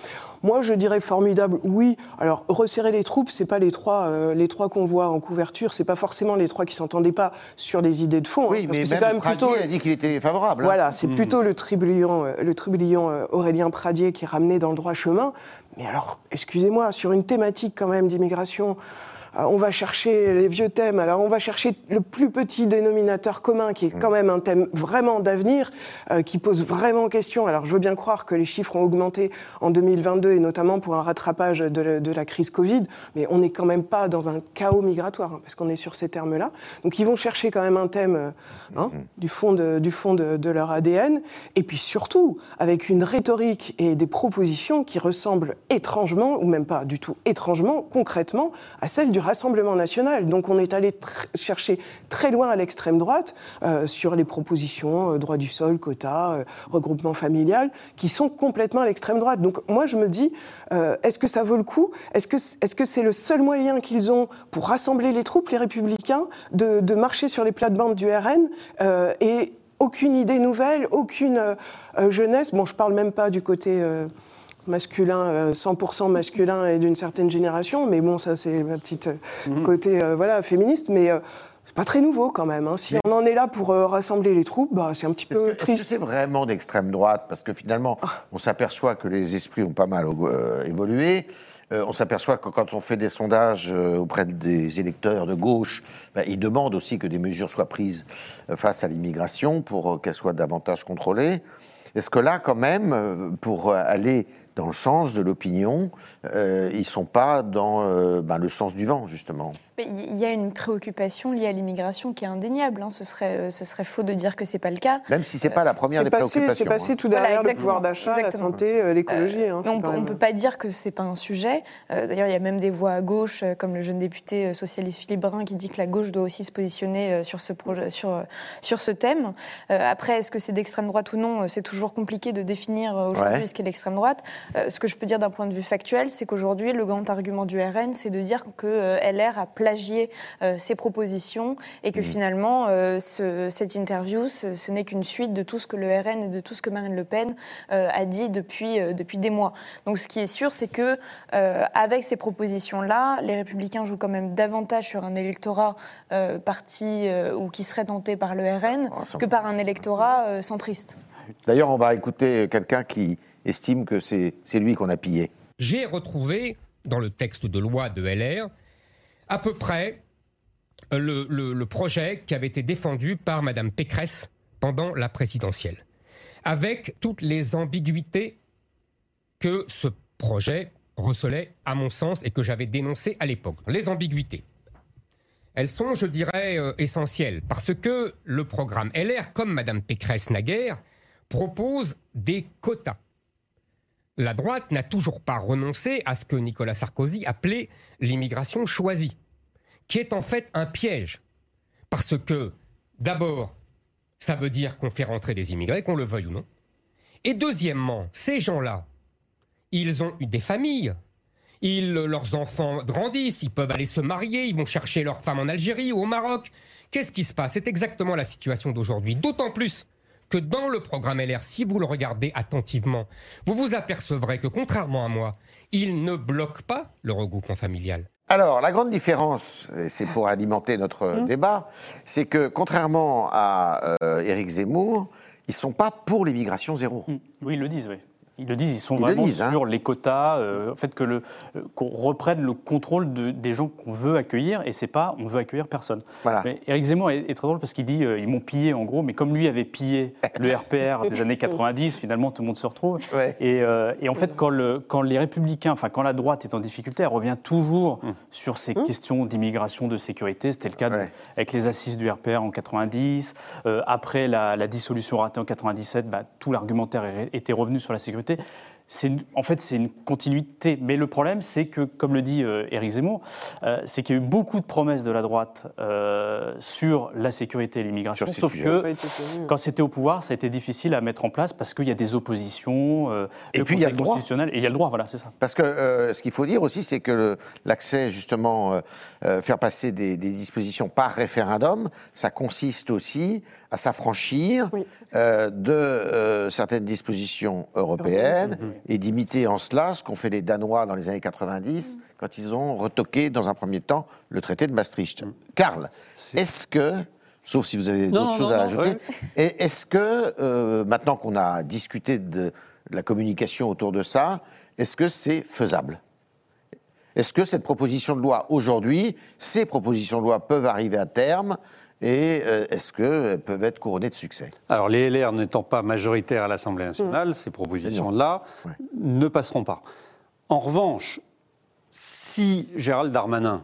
A: Moi, je dirais formidable, oui. Alors, resserrer les troupes, c'est pas les trois, euh, les trois qu'on voit en couverture, c'est pas forcément les trois qui s'entendaient pas sur des idées de fond.
C: Hein, oui, mais c'est quand même plutôt. a dit qu'il était favorable.
A: Hein. Voilà, c'est mmh. plutôt le tribullion, euh, le euh, Aurélien Pradier qui est ramené dans le droit chemin. Mais alors, excusez-moi, sur une thématique quand même d'immigration. Euh, on va chercher les vieux thèmes. Alors on va chercher le plus petit dénominateur commun, qui est quand même un thème vraiment d'avenir, euh, qui pose vraiment question. Alors je veux bien croire que les chiffres ont augmenté en 2022 et notamment pour un rattrapage de la, crise Covid, mais on n'est quand même pas dans un chaos migratoire hein, parce qu'on est sur ces termes-là. Donc ils vont chercher quand même un thème euh, hein, du fond, de, du fond de, leur ADN et puis surtout avec une rhétorique et des propositions qui ressemblent étrangement ou même pas du tout étrangement, concrètement à celles du Rassemblement national. Donc on est allé chercher très loin à l'extrême droite euh, sur les propositions euh, droit du sol, quota, euh, regroupement familial, qui sont complètement à l'extrême droite. Donc moi je me dis, est-ce que ça vaut le coup? Est-ce que c'est le seul moyen qu'ils ont pour rassembler les troupes, les républicains, de, de marcher sur les plates-bandes du RN et aucune idée nouvelle, aucune jeunesse? Bon, je parle même pas du côté masculin, 100% euh, masculin et d'une certaine génération, mais bon, ça c'est ma petite euh, mhm. côté euh, voilà féministe, mais c'est pas très nouveau quand même. Hein. Si on en est là pour rassembler les troupes, bah, c'est un petit peu triste.
C: Est-ce que c'est vraiment d'extrême droite? Parce que finalement, ah. on s'aperçoit que les esprits ont pas mal évolué. on s'aperçoit que quand on fait des sondages auprès des électeurs de gauche, bah, ils demandent aussi que des mesures soient prises face à l'immigration pour qu'elles soient davantage contrôlées. Est-ce que là, quand même, pour aller dans le sens de l'opinion, euh, ils ne sont pas dans euh, ben, le sens du vent, justement.
E: Il y a une préoccupation liée à l'immigration qui est indéniable. Hein. Ce, serait, euh, ce serait faux de dire que ce n'est pas le cas.
C: Même si ce n'est pas la première des préoccupations.
A: C'est passé hein. tout derrière le pouvoir d'achat, la santé, l'écologie. Hein,
E: on ne peut pas dire que ce n'est pas un sujet. D'ailleurs, il y a même des voix à gauche, comme le jeune député socialiste Philippe Brun, qui dit que la gauche doit aussi se positionner sur ce, projet, sur, sur ce thème. après, est-ce que c'est d'extrême droite ou non C'est toujours compliqué de définir aujourd'hui ce qu'est l'extrême droite. Euh, ce que je peux dire d'un point de vue factuel, c'est qu'aujourd'hui, le grand argument du RN, c'est de dire que euh, LR a plagié euh, ses propositions et que mmh. finalement, cette interview, ce, n'est qu'une suite de tout ce que le RN et de tout ce que Marine Le Pen a dit depuis, depuis des mois. Donc ce qui est sûr, c'est que avec ces propositions-là, les Républicains jouent quand même davantage sur un électorat parti ou qui serait tenté par le RN ah, que par un électorat centriste.
C: D'ailleurs, on va écouter quelqu'un qui estime que c'est lui qu'on a pillé.
G: J'ai retrouvé dans le texte de loi de LR à peu près le, le, projet qui avait été défendu par Mme Pécresse pendant la présidentielle, avec toutes les ambiguïtés que ce projet recelait, à mon sens, et que j'avais dénoncé à l'époque. Les ambiguïtés. Elles sont, je dirais, euh, essentielles, parce que le programme LR, comme Mme Pécresse naguère, propose des quotas la droite n'a toujours pas renoncé à ce que Nicolas Sarkozy appelait l'immigration choisie, qui est en fait un piège. Parce que, d'abord, ça veut dire qu'on fait rentrer des immigrés, qu'on le veuille ou non. Et deuxièmement, ces gens-là, ils ont eu des familles. Ils, leurs enfants grandissent, ils peuvent aller se marier, ils vont chercher leur femme en Algérie ou au Maroc. Qu'est-ce qui se passe? C'est exactement la situation d'aujourd'hui. D'autant plus que dans le programme LR, si vous le regardez attentivement, vous vous apercevrez que contrairement à moi, il ne bloque pas le regroupement familial.
C: Alors, la grande différence, c'est pour alimenter notre mmh. débat, c'est que contrairement à euh, Éric Zemmour, ils ne sont pas pour l'immigration zéro. Mmh.
F: Oui, ils le disent, oui. Ils le disent, ils sont vraiment hein. sur les quotas, euh, en fait que le euh, qu'on reprenne le contrôle de, des gens qu'on veut accueillir et c'est pas on veut accueillir personne. Voilà. Mais Éric Zemmour est, très drôle parce qu'il dit euh, ils m'ont pillé en gros, mais comme lui avait pillé *laughs* le RPR des années 90, finalement tout le monde se retrouve. Et, et, en fait quand, le, quand les républicains, enfin quand la droite est en difficulté, elle revient toujours hum. sur ces hum. questions d'immigration, de sécurité. C'était le cas avec les assises du RPR en 90. après la, la, dissolution ratée en 97, bah, tout l'argumentaire était revenu sur la sécurité en fait, c'est une continuité. Mais le problème, c'est que, comme le dit euh, Éric Zemmour, euh, c'est qu'il y a eu beaucoup de promesses de la droite euh, sur la sécurité et l'immigration, sauf que quand c'était au pouvoir, ça a été difficile à mettre en place parce qu'il y a des oppositions,
C: et puis il y a le droit.
F: Et il y a le droit, voilà, c'est ça.
C: Parce que ce qu'il faut dire aussi, c'est que l'accès, justement, faire passer des, des dispositions par référendum, ça consiste aussi à s'affranchir euh, de euh, certaines dispositions européennes et d'imiter en cela ce qu'ont fait les Danois dans les années 90 quand ils ont retoqué dans un premier temps le traité de Maastricht. Mm. Karl, est-ce que, sauf si vous avez d'autres choses à ajouter, est-ce que euh, maintenant qu'on a discuté de la communication autour de ça, est-ce que c'est faisable? Est-ce que cette proposition de loi aujourd'hui, ces propositions de loi peuvent arriver à terme et euh, est-ce qu'elles peuvent être couronnées de succès?
D: Alors les LR n'étant pas majoritaires à l'Assemblée nationale, mmh. ces propositions-là ne passeront pas. En revanche, si Gérald Darmanin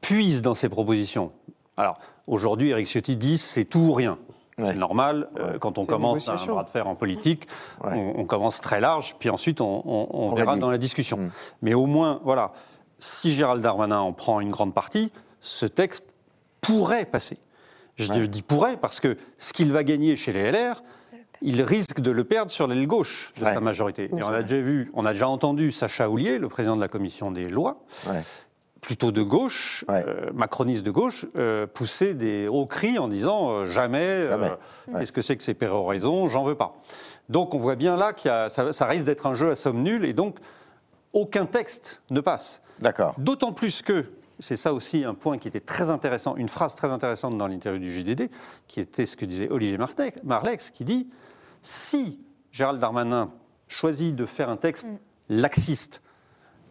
D: puise dans ses propositions, alors aujourd'hui Eric Ciotti dit c'est tout ou rien. C'est normal, euh, quand on commence un bras de fer en politique, on, commence très large, puis ensuite on, verra dans la discussion. Mmh. Mais au moins, voilà, si Gérald Darmanin en prend une grande partie, ce texte pourrait passer. Je, dis pourrait parce que ce qu'il va gagner chez les LR, il risque de le perdre sur l'aile gauche de sa majorité. Et on a déjà vu, on a déjà entendu Sacha Houlier, le président de la commission des lois, plutôt de gauche, euh, macroniste de gauche, euh, pousser des hauts cris en disant euh, jamais, qu'est-ce que c'est que ces péroraisons, j'en veux pas. Donc on voit bien là que ça, ça, risque d'être un jeu à somme nulle et donc aucun texte ne passe.
C: D'accord.
D: D'autant plus que c'est ça aussi un point qui était très intéressant, une phrase très intéressante dans l'interview du JDD, qui était ce que disait Olivier Marlex, qui dit si Gérald Darmanin choisit de faire un texte mm. laxiste,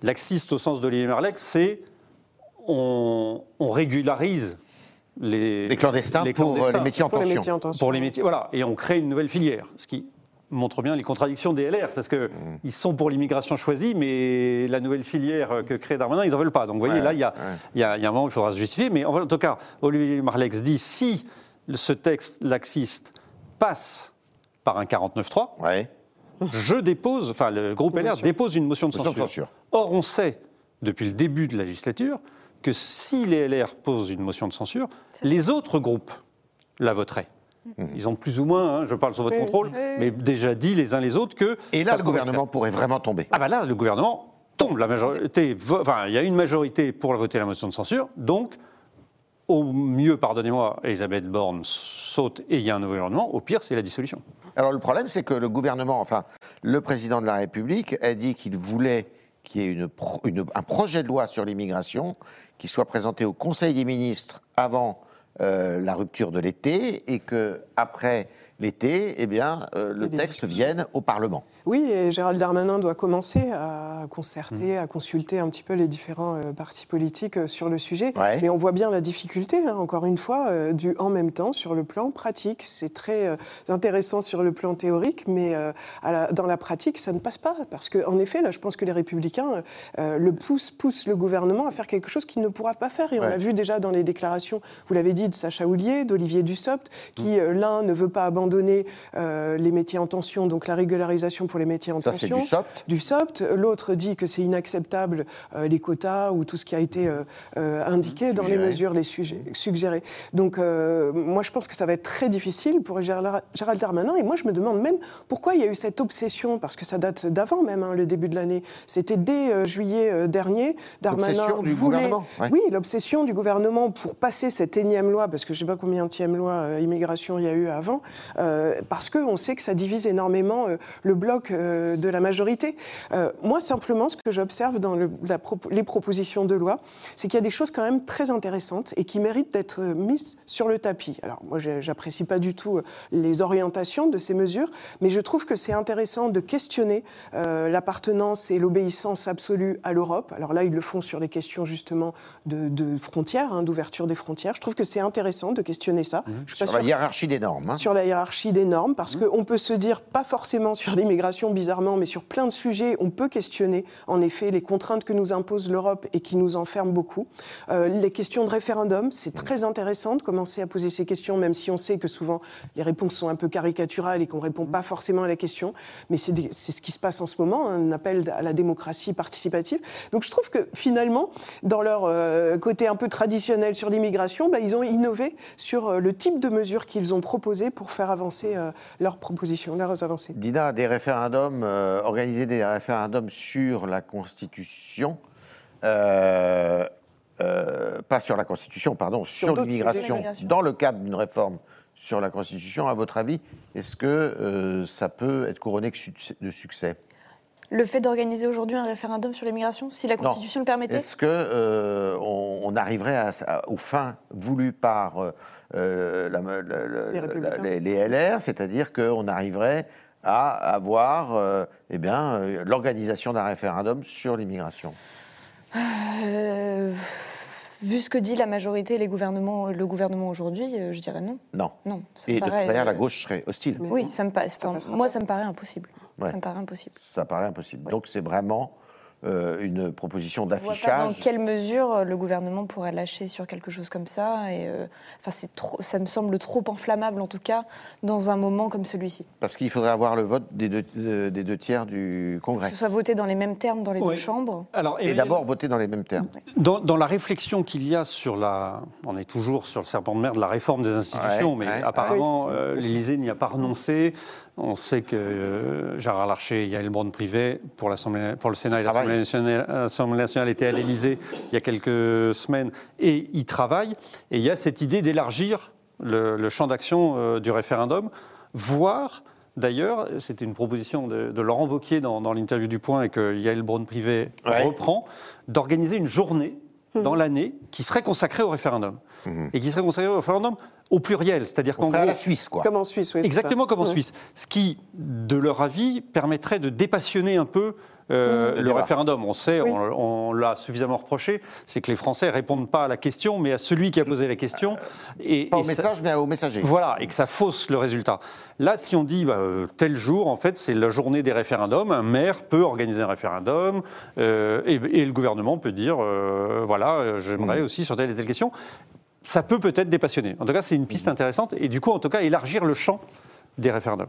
D: laxiste au sens d'Olivier Marlex, c'est on, on régularise les,
C: les, clandestins pour les métiers en tension.
D: Pour les métiers, voilà, et on crée une nouvelle filière, ce qui montre bien les contradictions des LR, parce qu'ils mmh. sont pour l'immigration choisie, mais la nouvelle filière que crée Darmanin, ils n'en veulent pas. Donc vous voyez, là, il y, a, y, a, un moment où il faudra se justifier. Mais en tout cas, Olivier Marlex dit si ce texte laxiste passe par un 49-3, je dépose, enfin le groupe LR dépose une motion de censure. Or, on sait, depuis le début de la législature, que si les LR posent une motion de censure, les autres groupes la voteraient. Mhm. Ils ont plus ou moins, hein, je parle sur votre contrôle, mais déjà dit les uns les autres que.
C: Et là, le gouvernement pourrait vraiment tomber.
D: Ah ben là, le gouvernement tombe. La majorité, enfin, il y a une majorité pour voter la motion de censure, donc au mieux, pardonnez-moi, Elisabeth Borne saute et il y a un nouveau gouvernement. Au pire, c'est la dissolution.
C: Alors le problème, c'est que le gouvernement, enfin, le président de la République a dit qu'il voulait qu'il y ait un projet de loi sur l'immigration qui soit présenté au Conseil des ministres avant euh, la rupture de l'été et que après l'été, eh bien, euh, le texte vienne au Parlement.
A: Oui, et Gérald Darmanin doit commencer à concerter, mmh. à consulter un petit peu les différents euh, partis politiques euh, sur le sujet. Mais on voit bien la difficulté, hein, encore une fois, du en même temps sur le plan pratique. C'est très intéressant sur le plan théorique, mais dans la pratique, ça ne passe pas. Parce qu'en effet, là, je pense que les Républicains le poussent, poussent le gouvernement à faire quelque chose qu'il ne pourra pas faire. Et on l'a vu déjà dans les déclarations, vous l'avez dit, de Sacha Houlier, d'Olivier Dussopt, qui, mmh. l'un, ne veut pas abandonner les métiers en tension, donc la régularisation pour pour les métiers en
C: Ça,
A: tension.
C: c'est du SOPT.
A: Du SOPT. L'autre dit que c'est inacceptable les quotas ou tout ce qui a été indiqué dans les mesures, les sujets suggérés. Donc, moi, je pense que ça va être très difficile pour Gérald Darmanin. Et moi, je me demande même pourquoi il y a eu cette obsession, parce que ça date d'avant même, hein, le début de l'année. C'était dès juillet dernier.
C: Darmanin du
A: voulait,
C: gouvernement.
A: Oui, l'obsession du gouvernement pour passer cette énième loi, parce que je ne sais pas combien de loi immigration il y a eu avant, parce qu'on sait que ça divise énormément le bloc de la majorité. moi, simplement, ce que j'observe dans le, les propositions de loi, c'est qu'il y a des choses quand même très intéressantes et qui méritent d'être mises sur le tapis. Alors, moi, j'apprécie pas du tout les orientations de ces mesures, mais je trouve que c'est intéressant de questionner l'appartenance et l'obéissance absolue à l'Europe. Alors là, ils le font sur les questions justement de, frontières, hein, d'ouverture des frontières. Je trouve que c'est intéressant de questionner ça.
C: Mmh. sur la hiérarchie des normes. Hein.
A: Sur la hiérarchie des normes, parce mmh. qu'on peut se dire, pas forcément sur l'immigration bizarrement, mais sur plein de sujets, on peut questionner en effet les contraintes que nous impose l'Europe et qui nous enferment beaucoup. Euh, les questions de référendum, c'est très intéressant de commencer à poser ces questions, même si on sait que souvent les réponses sont un peu caricaturales et qu'on ne répond pas forcément à la question. Mais c'est ce qui se passe en ce moment, un appel à la démocratie participative. Donc je trouve que finalement, dans leur euh, côté un peu traditionnel sur l'immigration, bah, ils ont innové sur euh, le type de mesures qu'ils ont proposées pour faire avancer leurs propositions, leurs avancées.
C: Dina, des référendums, organiser des référendums sur la Constitution, euh, euh, pas sur la Constitution, pardon, sur, l'immigration, dans le cadre d'une réforme sur la Constitution, à votre avis, est-ce que euh, ça peut être couronné de succès
E: le fait d'organiser aujourd'hui un référendum sur l'immigration, si la Constitution le permettait?
C: Est-ce qu'on on arriverait aux fins voulues par les, les, LR, c'est-à-dire qu'on arriverait à avoir eh bien, l'organisation d'un référendum sur l'immigration
E: euh, vu ce que dit la majorité et les gouvernements, le gouvernement aujourd'hui, euh, je dirais non.
C: Non.
E: Non.
C: Ça et de toute manière, la gauche serait hostile.
E: Oui, ça me, moi, ça me paraît impossible. Ça me paraît impossible.
C: Ça paraît impossible. Donc c'est vraiment euh, une proposition d'affichage.
E: Dans quelle mesure euh, le gouvernement pourrait lâcher sur quelque chose comme ça et, euh, enfin, c'est trop, Ça me semble trop enflammable, en tout cas, dans un moment comme celui-ci.
C: Parce qu'il faudrait avoir le vote des deux, des deux tiers du Congrès.
E: Que ce soit voté dans les mêmes termes dans les deux chambres.
C: Alors, et, d'abord voter dans les mêmes termes.
D: Dans, dans, la réflexion qu'il y a sur la. On est toujours sur le serpent de mer de la réforme des institutions, mais apparemment, l'Élysée n'y a pas renoncé. On sait que Gérard Larcher et Yael Braun-Privé, pour, pour le Sénat et l'Assemblée nationale, nationale était à l'Élysée il y a quelques semaines, et y travaille. Et il y a cette idée d'élargir le, champ d'action euh, du référendum, voire D'ailleurs, c'était une proposition de, Laurent Vauquier dans, l'interview du Point et que Yael Braun-Privé reprend, d'organiser une journée mmh. dans l'année qui serait consacrée au référendum. Mmh. Et qui serait consacrée au référendum au pluriel, c'est-à-dire qu'en
C: gros, la Suisse, quoi.
A: Comme en Suisse, oui.
D: Exactement comme en Suisse. Ce qui, de leur avis, permettrait de dépassionner un peu euh, mmh. le, référendum. On sait, on, l'a suffisamment reproché, c'est que les Français répondent pas à la question, mais à celui qui a posé la question.
C: Et, pas au message, mais au messager.
D: Voilà, et que ça fausse le résultat. Là, si on dit bah, euh, tel jour, en fait, c'est la journée des référendums, un maire peut organiser un référendum euh, et, le gouvernement peut dire voilà, j'aimerais mmh. aussi sur telle et telle question ça peut peut-être dépassionner. En tout cas, c'est une piste intéressante et du coup, en tout cas, élargir le champ des référendums.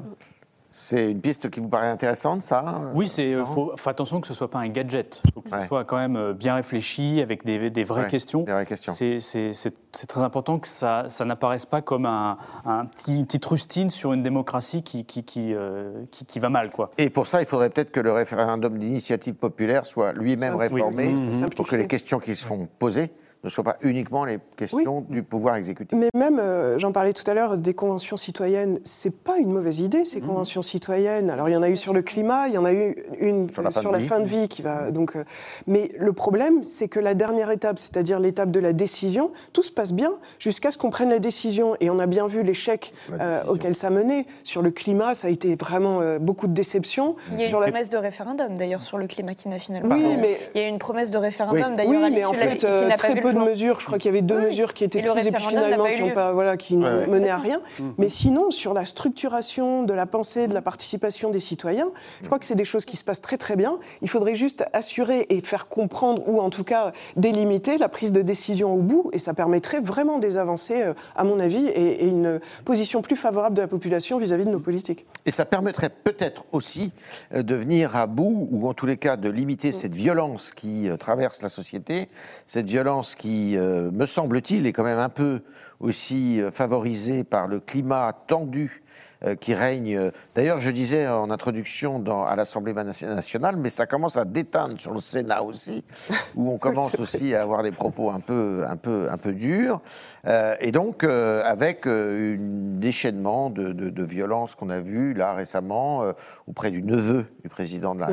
C: C'est une piste qui vous paraît intéressante, ça
F: Oui, il euh, faut, attention que ce ne soit pas un gadget. Il faut que ce soit quand même euh, bien réfléchi, avec des, des vraies questions.
C: Des vraies questions.
F: C'est très important que ça, ça n'apparaisse pas comme un, un petit, une petite rustine sur une démocratie qui, qui, qui, euh, qui, va mal. Quoi.
C: Et pour ça, il faudrait peut-être que le référendum d'initiative populaire soit lui-même réformé pour que les questions qui sont posées ne soient pas uniquement les questions du pouvoir exécutif.
A: Mais même, euh, j'en parlais tout à l'heure, des conventions citoyennes, c'est pas une mauvaise idée, ces mmh. conventions citoyennes. Alors, il y en a eu sur le climat, il y en a eu une sur la, fin, de vie qui va. Donc, euh, mais le problème, c'est que la dernière étape, c'est-à-dire l'étape de la décision, tout se passe bien jusqu'à ce qu'on prenne la décision. Et on a bien vu l'échec euh, auquel ça menait. Sur le climat, ça a été vraiment beaucoup de déception.
E: Il y a eu une promesse de référendum, d'ailleurs, sur le climat qui n'a finalement oui, pas. Mais... Il y a eu une promesse de référendum, d'ailleurs, à l'issue qui n'a pas vu
A: peu de mesures. Je crois qu'il y avait deux mesures qui étaient prises et puis finalement qui n'ont pas, voilà, qui menaient à rien. Mm. Mais sinon, sur la structuration de la pensée, de la participation des citoyens, je crois que c'est des choses qui se passent très très bien. Il faudrait juste assurer et faire comprendre, ou en tout cas délimiter la prise de décision au bout, et ça permettrait vraiment des avancées, euh, à mon avis, et, une position plus favorable de la population vis-à-vis de nos politiques.
C: Et ça permettrait peut-être aussi euh, de venir à bout, ou en tous les cas de limiter cette violence qui euh, traverse la société, cette violence qui, me semble-t-il, est quand même un peu aussi favorisée par le climat tendu euh, qui règne. D'ailleurs, je disais en introduction dans, à l'Assemblée nationale, mais ça commence à déteindre sur le Sénat aussi, *laughs* où on commence aussi à avoir des propos un peu, un peu, un peu durs. Euh, et donc, euh, avec un déchaînement de, de, de violence qu'on a vu là récemment auprès du neveu du président de la,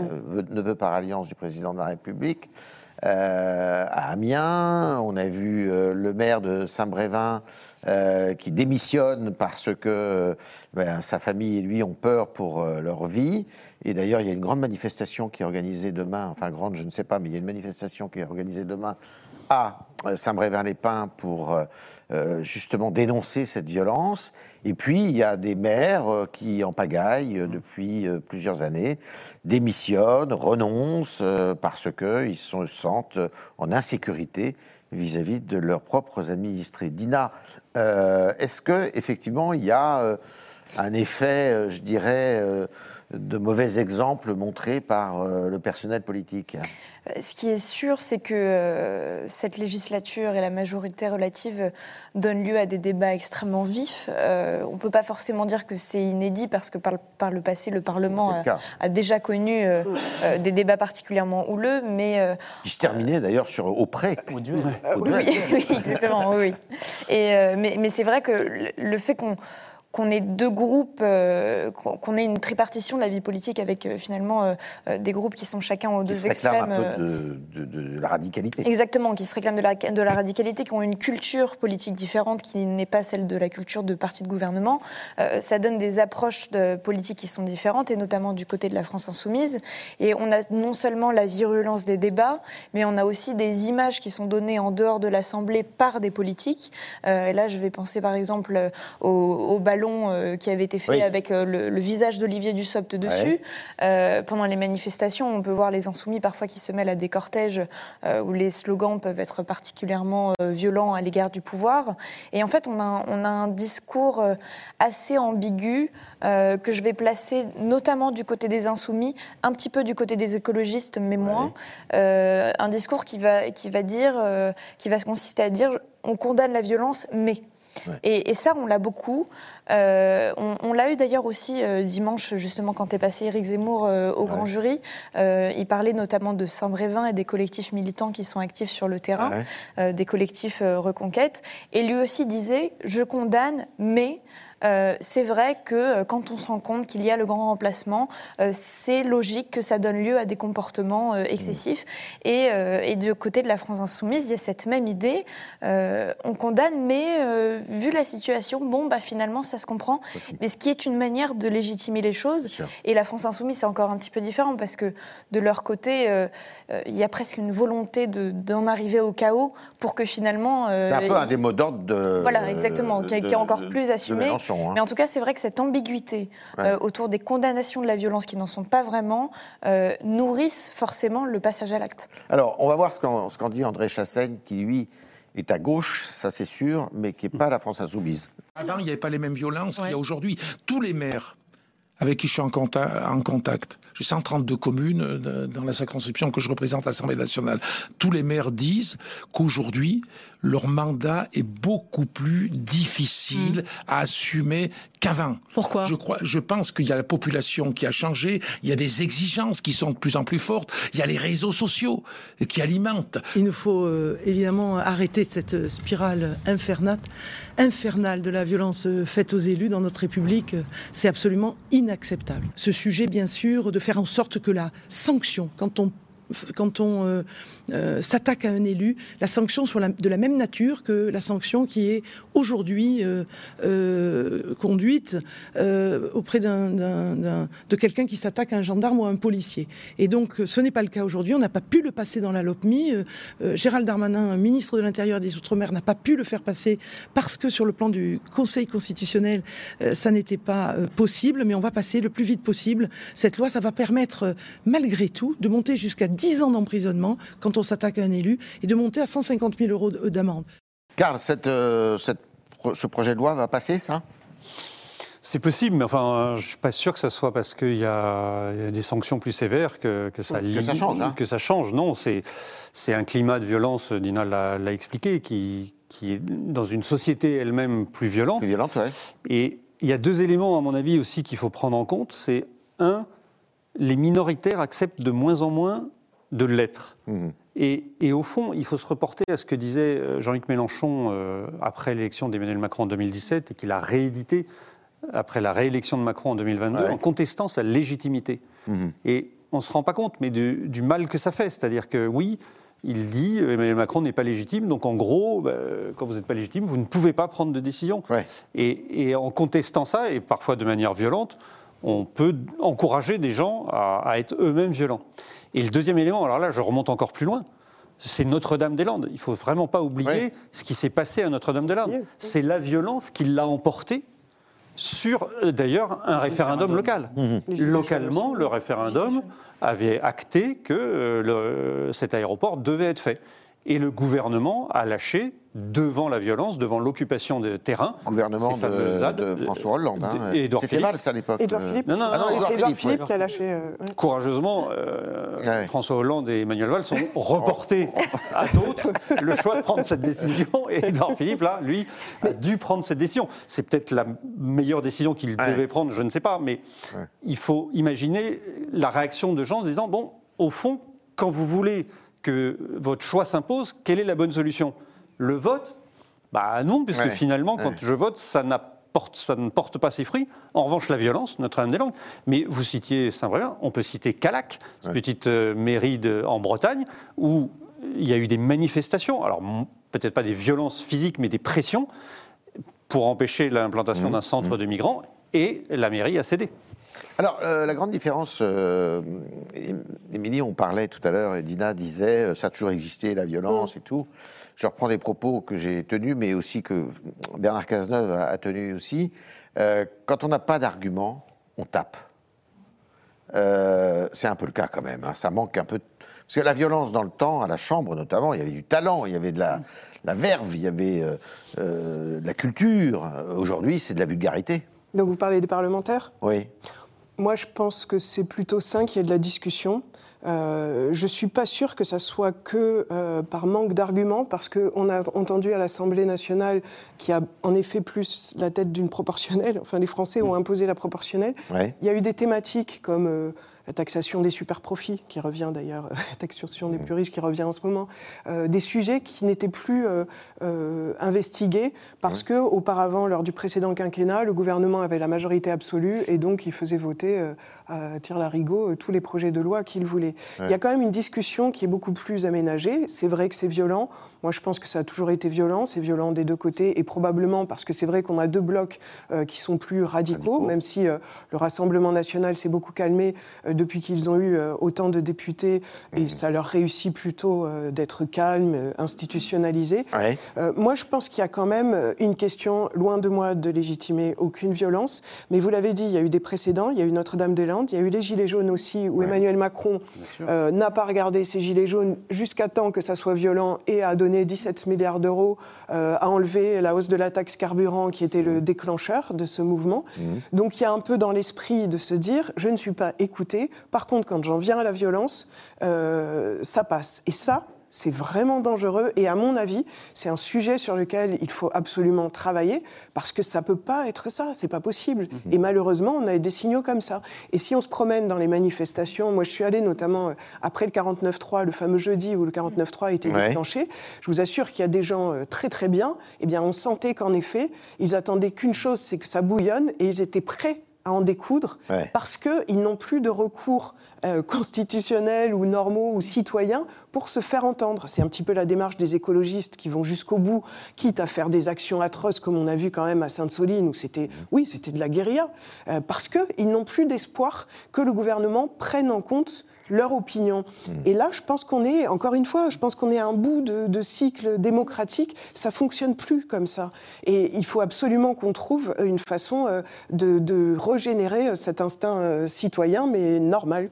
C: neveu par alliance du président de la République. À Amiens, on a vu le maire de Saint-Brévin euh, qui démissionne parce que ben, sa famille et lui ont peur pour euh, leur vie. Et d'ailleurs, il y a une grande manifestation qui est organisée demain, enfin grande, je ne sais pas, mais il y a une manifestation qui est organisée demain à euh, Saint-Brévin-les-Pins pour justement dénoncer cette violence. Et puis, il y a des maires qui, en pagaille depuis plusieurs années, démissionnent, renoncent parce qu'ils se sentent en insécurité vis-à-vis -vis de leurs propres administrés. Dina, euh, est-ce que effectivement il y a euh, un effet, euh, je dirais, de mauvais exemples montrés par le personnel politique
E: Ce qui est sûr, c'est que cette législature et la majorité relative donnent lieu à des débats extrêmement vifs. on ne peut pas forcément dire que c'est inédit parce que par, le passé, le Parlement a, déjà connu des débats particulièrement houleux, mais...
C: Qui se terminaient d'ailleurs sur au prêt.
E: Au duel. Oui, *laughs* oui, exactement, oui. Et, mais, c'est vrai que le fait qu'on qu'on ait deux groupes, euh, qu'on ait une tripartition de la vie politique avec euh, finalement euh, des groupes qui sont chacun aux deux extrêmes.
C: Un peu de, de, la radicalité.
E: Exactement, qui se réclament de la, de la radicalité, qui ont une culture politique différente qui n'est pas celle de la culture de parti de gouvernement. ça donne des approches de politique qui sont différentes, et notamment du côté de la France insoumise. Et on a non seulement la virulence des débats, mais on a aussi des images qui sont données en dehors de l'Assemblée par des politiques. et là, je vais penser par exemple au, au ballon euh, qui avait été fait avec euh, le, visage d'Olivier Dussopt dessus. Euh, pendant les manifestations, on peut voir les insoumis parfois qui se mêlent à des cortèges où les slogans peuvent être particulièrement violents à l'égard du pouvoir. Et en fait, on a, on a un discours assez ambigu que je vais placer notamment du côté des insoumis, un petit peu du côté des écologistes, mais moins. un discours qui va, qui va dire, qui va consister à dire on condamne la violence, mais. Et, ça, on l'a beaucoup. Euh, on, l'a eu d'ailleurs aussi euh, dimanche, justement, quand est passé Éric Zemmour euh, au grand jury. il parlait notamment de Saint-Brévin et des collectifs militants qui sont actifs sur le terrain, des collectifs Reconquête. Et lui aussi disait Je condamne, mais euh, c'est vrai que euh, quand on se rend compte qu'il y a le grand remplacement, euh, c'est logique que ça donne lieu à des comportements excessifs. Et, et, du côté de la France insoumise, il y a cette même idée. on condamne, mais vu la situation, bon, bah, finalement, ça se comprend. Mais ce qui est une manière de légitimer les choses. Et la France insoumise, c'est encore un petit peu différent parce que de leur côté, il y a presque une volonté d'en arriver au chaos pour que finalement.
C: c'est un peu un des mots d'ordre de.
E: Voilà, exactement, qui, est encore plus assumé. Hein. Mais en tout cas, c'est vrai que cette ambiguïté euh, autour des condamnations de la violence qui n'en sont pas vraiment euh, nourrissent forcément le passage à l'acte.
C: Alors, on va voir ce qu'en dit André Chassaigne, qui lui est à gauche, ça c'est sûr, mais qui n'est pas la France insoumise.
H: Avant, il n'y avait pas les mêmes violences qu'il y a aujourd'hui. Tous les maires avec qui je suis en contact. J'ai 132 communes euh, dans la circonscription que je représente à l'Assemblée nationale. Tous les maires disent qu'aujourd'hui, leur mandat est beaucoup plus difficile mmh. à assumer qu'avant.
E: Pourquoi?
H: Je crois, je pense qu'il y a la population qui a changé, il y a des exigences qui sont de plus en plus fortes, il y a les réseaux sociaux qui alimentent.
I: Il nous faut euh, évidemment arrêter cette spirale infernale, infernale de la violence faite aux élus dans notre République. C'est absolument inacceptable. Ce sujet, bien sûr, de faire en sorte que la sanction, quand on quand on euh, s'attaque à un élu, la sanction soit de la même nature que la sanction qui est aujourd'hui conduite auprès de quelqu'un qui s'attaque à un gendarme ou à un policier. Et donc, ce n'est pas le cas aujourd'hui. On n'a pas pu le passer dans la LOPMI. Gérald Darmanin, ministre de l'Intérieur et des Outre-mer, n'a pas pu le faire passer parce que sur le plan du Conseil constitutionnel, ça n'était pas possible. Mais on va passer le plus vite possible cette loi. Ça va permettre, malgré tout, de monter jusqu'à 10 ans d'emprisonnement quand on s'attaque à un élu et de monter à 150 000 euros d'amende.
C: Carl, cette, ce projet de loi va passer, ça?
D: C'est possible, mais enfin, je suis pas sûr que ce soit parce qu'il y, a des sanctions plus sévères que, ça,
C: que ça change. Hein.
D: Que ça change. Non, c'est un climat de violence, Dina l'a expliqué, qui, qui, est dans une société elle-même plus violente.
C: Plus violente, oui.
D: Et il y a deux éléments, à mon avis, aussi qu'il faut prendre en compte. C'est un, les minoritaires acceptent de moins en moins de l'être. Mmh. Et, et, au fond, il faut se reporter à ce que disait euh, Jean-Luc Mélenchon euh, après l'élection d'Emmanuel Macron en 2017 et qu'il a réédité après la réélection de Macron en 2022, en contestant sa légitimité. Mhm. Et on ne se rend pas compte, mais du, mal que ça fait. C'est-à-dire que oui, il dit euh, Emmanuel Macron n'est pas légitime, donc en gros, bah, quand vous n'êtes pas légitime, vous ne pouvez pas prendre de décision. Et, en contestant ça, et parfois de manière violente, on peut encourager des gens à, être eux-mêmes violents. Et le deuxième élément, alors là, je remonte encore plus loin, c'est Notre-Dame-des-Landes. Il ne faut vraiment pas oublier ce qui s'est passé à Notre-Dame-des-Landes. C'est la violence qui l'a emporté sur euh, d'ailleurs un référendum local. Mmh. Localement, le référendum avait acté que euh, cet aéroport devait être fait. Et le gouvernement a lâché devant la violence, devant l'occupation des terrains.
C: Gouvernement de, François Hollande. Hein. C'était Valls à l'époque.
A: Édouard euh. Philippe. Non, non, non, c'est Édouard Philippe, qui a lâché. Euh,
D: Courageusement, euh, François Hollande et Emmanuel Valls sont reportés à d'autres le choix de prendre cette décision. Et Édouard Philippe, là, lui, a dû prendre cette décision. C'est peut-être la meilleure décision qu'il devait prendre, je ne sais pas, mais il faut imaginer la réaction de gens en disant bon, au fond, quand vous voulez que votre choix s'impose, quelle est la bonne solution? Le vote? Bah non, puisque finalement, quand je vote, ça ça ne porte pas ses fruits. En revanche, la violence, Notre-Dame-des-Landes. Mais vous citiez Saint-Brévin, on peut citer Calac, petite euh, mairie en Bretagne, où il y a eu des manifestations, alors peut-être pas des violences physiques, mais des pressions, pour empêcher l'implantation mmh. d'un centre mmh. de migrants, et la mairie a cédé.
C: Alors, euh, la grande différence, euh, Émilie, on parlait tout à l'heure, et Dina disait, ça a toujours existé, la violence mmh. et tout je reprends des propos que j'ai tenus, mais aussi que Bernard Cazeneuve a, tenu aussi. Euh, quand on n'a pas d'argument, on tape. Euh, c'est un peu le cas quand même. Hein. Ça manque un peu. Parce que la violence dans le temps, à la Chambre notamment, il y avait du talent, il y avait de la, la verve, il y avait euh, de la culture. Aujourd'hui, c'est de la vulgarité.
A: Donc vous parlez des parlementaires?
C: Oui.
A: Moi, je pense que c'est plutôt sain qu'il y ait de la discussion. Euh, je ne suis pas sûre que ça soit que euh, par manque d'arguments, parce qu'on a entendu à l'Assemblée nationale qui a en effet plus la tête d'une proportionnelle, enfin les Français ont imposé la proportionnelle. Il y a eu des thématiques comme euh, la taxation des super profits, qui revient d'ailleurs, la taxation des plus riches qui revient en ce moment, des sujets qui n'étaient plus investigués parce que auparavant, lors du précédent quinquennat, le gouvernement avait la majorité absolue et donc il faisait voter à tir larigot euh, tous les projets de loi qu'il voulait. Il y a quand même une discussion qui est beaucoup plus aménagée. C'est vrai que c'est violent. Moi, je pense que ça a toujours été violent. C'est violent des deux côtés et probablement parce que c'est vrai qu'on a deux blocs euh, qui sont plus radicaux, même si euh, le Rassemblement national s'est beaucoup calmé depuis qu'ils ont eu autant de députés et mmh. ça leur réussit plutôt d'être calme, institutionnalisé. moi, je pense qu'il y a quand même une question, loin de moi de légitimer aucune violence, mais vous l'avez dit, il y a eu des précédents. Il y a eu Notre-Dame-des-Landes il y a eu les Gilets jaunes aussi, où Emmanuel Macron euh, n'a pas regardé ces Gilets jaunes jusqu'à temps que ça soit violent et a donné 17 milliards d'euros, euh, à enlever la hausse de la taxe carburant qui était le mmh. déclencheur de ce mouvement. Mmh. Donc il y a un peu dans l'esprit de se dire, je ne suis pas écouté. Par contre, quand j'en viens à la violence, euh, ça passe. Et ça, c'est vraiment dangereux et à mon avis, c'est un sujet sur lequel il faut absolument travailler parce que ça peut pas être ça, c'est pas possible. Mhm. Et malheureusement, on a des signaux comme ça. Et si on se promène dans les manifestations, moi je suis allée notamment euh, après le 49-3, le fameux jeudi où le 49-3 a été déclenché, je vous assure qu'il y a des gens euh, très très bien, eh bien on sentait qu'en effet, ils attendaient qu'une chose, c'est que ça bouillonne et ils étaient prêts à en découdre parce qu'ils n'ont plus de recours euh, constitutionnels ou normaux ou citoyens pour se faire entendre. C'est un petit peu la démarche des écologistes qui vont jusqu'au bout, quitte à faire des actions atroces comme on a vu quand même à Sainte-Soline où c'était, oui, c'était de la guérilla, euh, parce qu'ils n'ont plus d'espoir que le gouvernement prenne en compte leur opinion. Hmm. Et là, je pense qu'on est, encore une fois, je pense qu'on est à un bout de, cycle démocratique. Ça fonctionne plus comme ça. Et il faut absolument qu'on trouve une façon euh, de, régénérer cet instinct euh, citoyen, mais normal.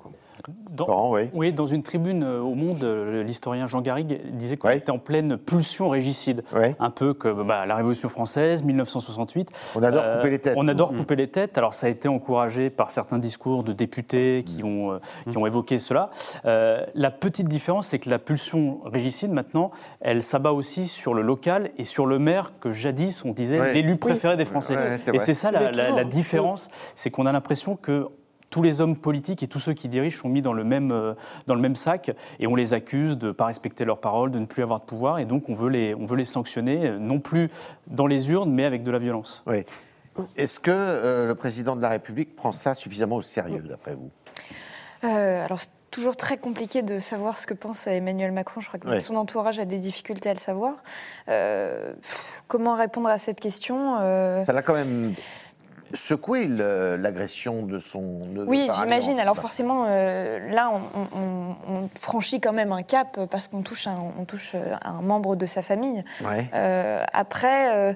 F: Dans, oui. dans une tribune euh, au Monde, euh, l'historien Jean Garrigue disait qu'on était en pleine pulsion régicide. Un peu comme bah, la Révolution française, 1968.
C: On adore euh, couper les têtes.
F: On adore mm. couper les têtes. Alors ça a été encouragé par certains discours de députés qui, mm. ont, qui ont évoqué cela. la petite différence, c'est que la pulsion régicide, maintenant, elle s'abat aussi sur le local et sur le maire que jadis on disait l'élu préféré des Français. et c'est ça la, la différence, c'est qu'on a l'impression que tous les hommes politiques et tous ceux qui dirigent sont mis dans le même, euh, dans le même sac et on les accuse de ne pas respecter leurs paroles, de ne plus avoir de pouvoir et donc on veut les, on veut les sanctionner, euh, non plus dans les urnes, mais avec de la violence.
C: Oui. Est-ce que euh, le président de la République prend ça suffisamment au sérieux, d'après vous?
E: Alors, c'est toujours très compliqué de savoir ce que pense Emmanuel Macron. Je crois que son entourage a des difficultés à le savoir. comment répondre à cette question
C: Ça l'a quand même secouer l'agression de son.
E: oui, j'imagine. Alors forcément, euh, là, on, franchit quand même un cap parce qu'on touche, un, on touche un membre de sa famille. Euh, après.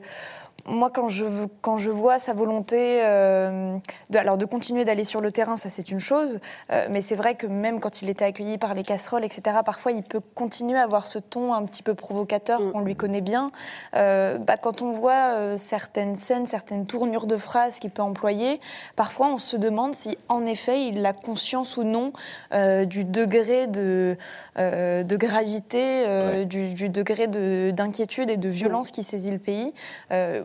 E: Moi, quand je, quand je vois sa volonté euh, de, alors de continuer d'aller sur le terrain, ça c'est une chose, euh, mais c'est vrai que même quand il était accueilli par les casseroles, etc., parfois il peut continuer à avoir ce ton un petit peu provocateur mm. qu'on lui connaît bien. Euh, bah, quand on voit certaines scènes, certaines tournures de phrases qu'il peut employer, parfois on se demande si en effet il a conscience ou non du degré de, de gravité, du, du, degré d'inquiétude et de violence qui saisit le pays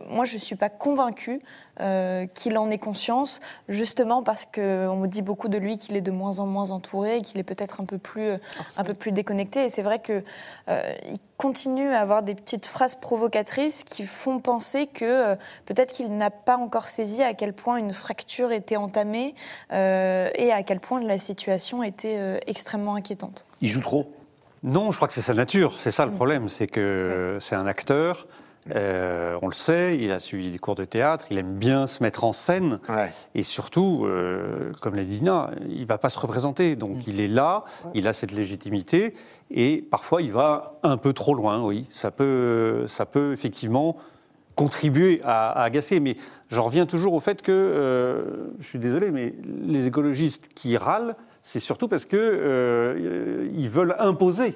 E: moi, je ne suis pas convaincue euh, qu'il en ait conscience, justement parce qu'on me dit beaucoup de lui qu'il est de moins en moins entouré, qu'il est peut-être un peu plus, un peu plus déconnecté. Et c'est vrai qu'il euh, continue à avoir des petites phrases provocatrices qui font penser que euh, peut-être qu'il n'a pas encore saisi à quel point une fracture était entamée et à quel point la situation était extrêmement inquiétante.
C: Il joue trop
D: non, je crois que c'est sa nature. C'est ça le mm. problème, c'est que c'est un acteur euh, on le sait, il a suivi des cours de théâtre, il aime bien se mettre en scène. Et surtout, euh, comme l'a dit Dina, il ne va pas se représenter. Donc il est là, il a cette légitimité. Et parfois, il va un peu trop loin, oui. Ça peut, ça peut effectivement contribuer à, agacer. Mais j'en reviens toujours au fait que, euh, je suis désolé, mais les écologistes qui râlent, c'est surtout parce qu'ils veulent imposer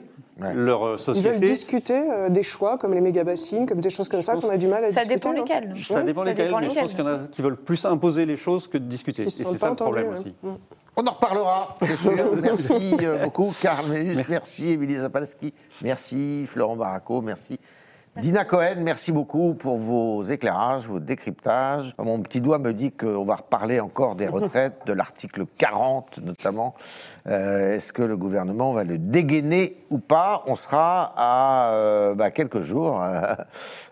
D: leur société.
A: Ils veulent discuter euh, des choix comme les méga-bassines, comme des choses comme ça qu'on a du mal à
E: ça
A: discuter.
E: Dépend lesquels.
D: Ça dépend lesquels. mais je pense qu'il y en a qui veulent plus imposer les choses que de discuter. Et c'est ça le problème aussi. Mm.
C: On en reparlera, c'est sûr. *laughs* merci euh, beaucoup, Karl merci Émilie Zapalski, merci Florent Baraco, merci Dina Cohen, merci beaucoup pour vos éclairages, vos décryptages. Mon petit doigt me dit qu'on va reparler encore des *laughs* retraites, de l'article 40 notamment. Euh, est-ce que le gouvernement va le dégainer ou pas? On sera à euh, bah, quelques jours euh,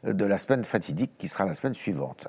C: de la semaine fatidique qui sera la semaine suivante.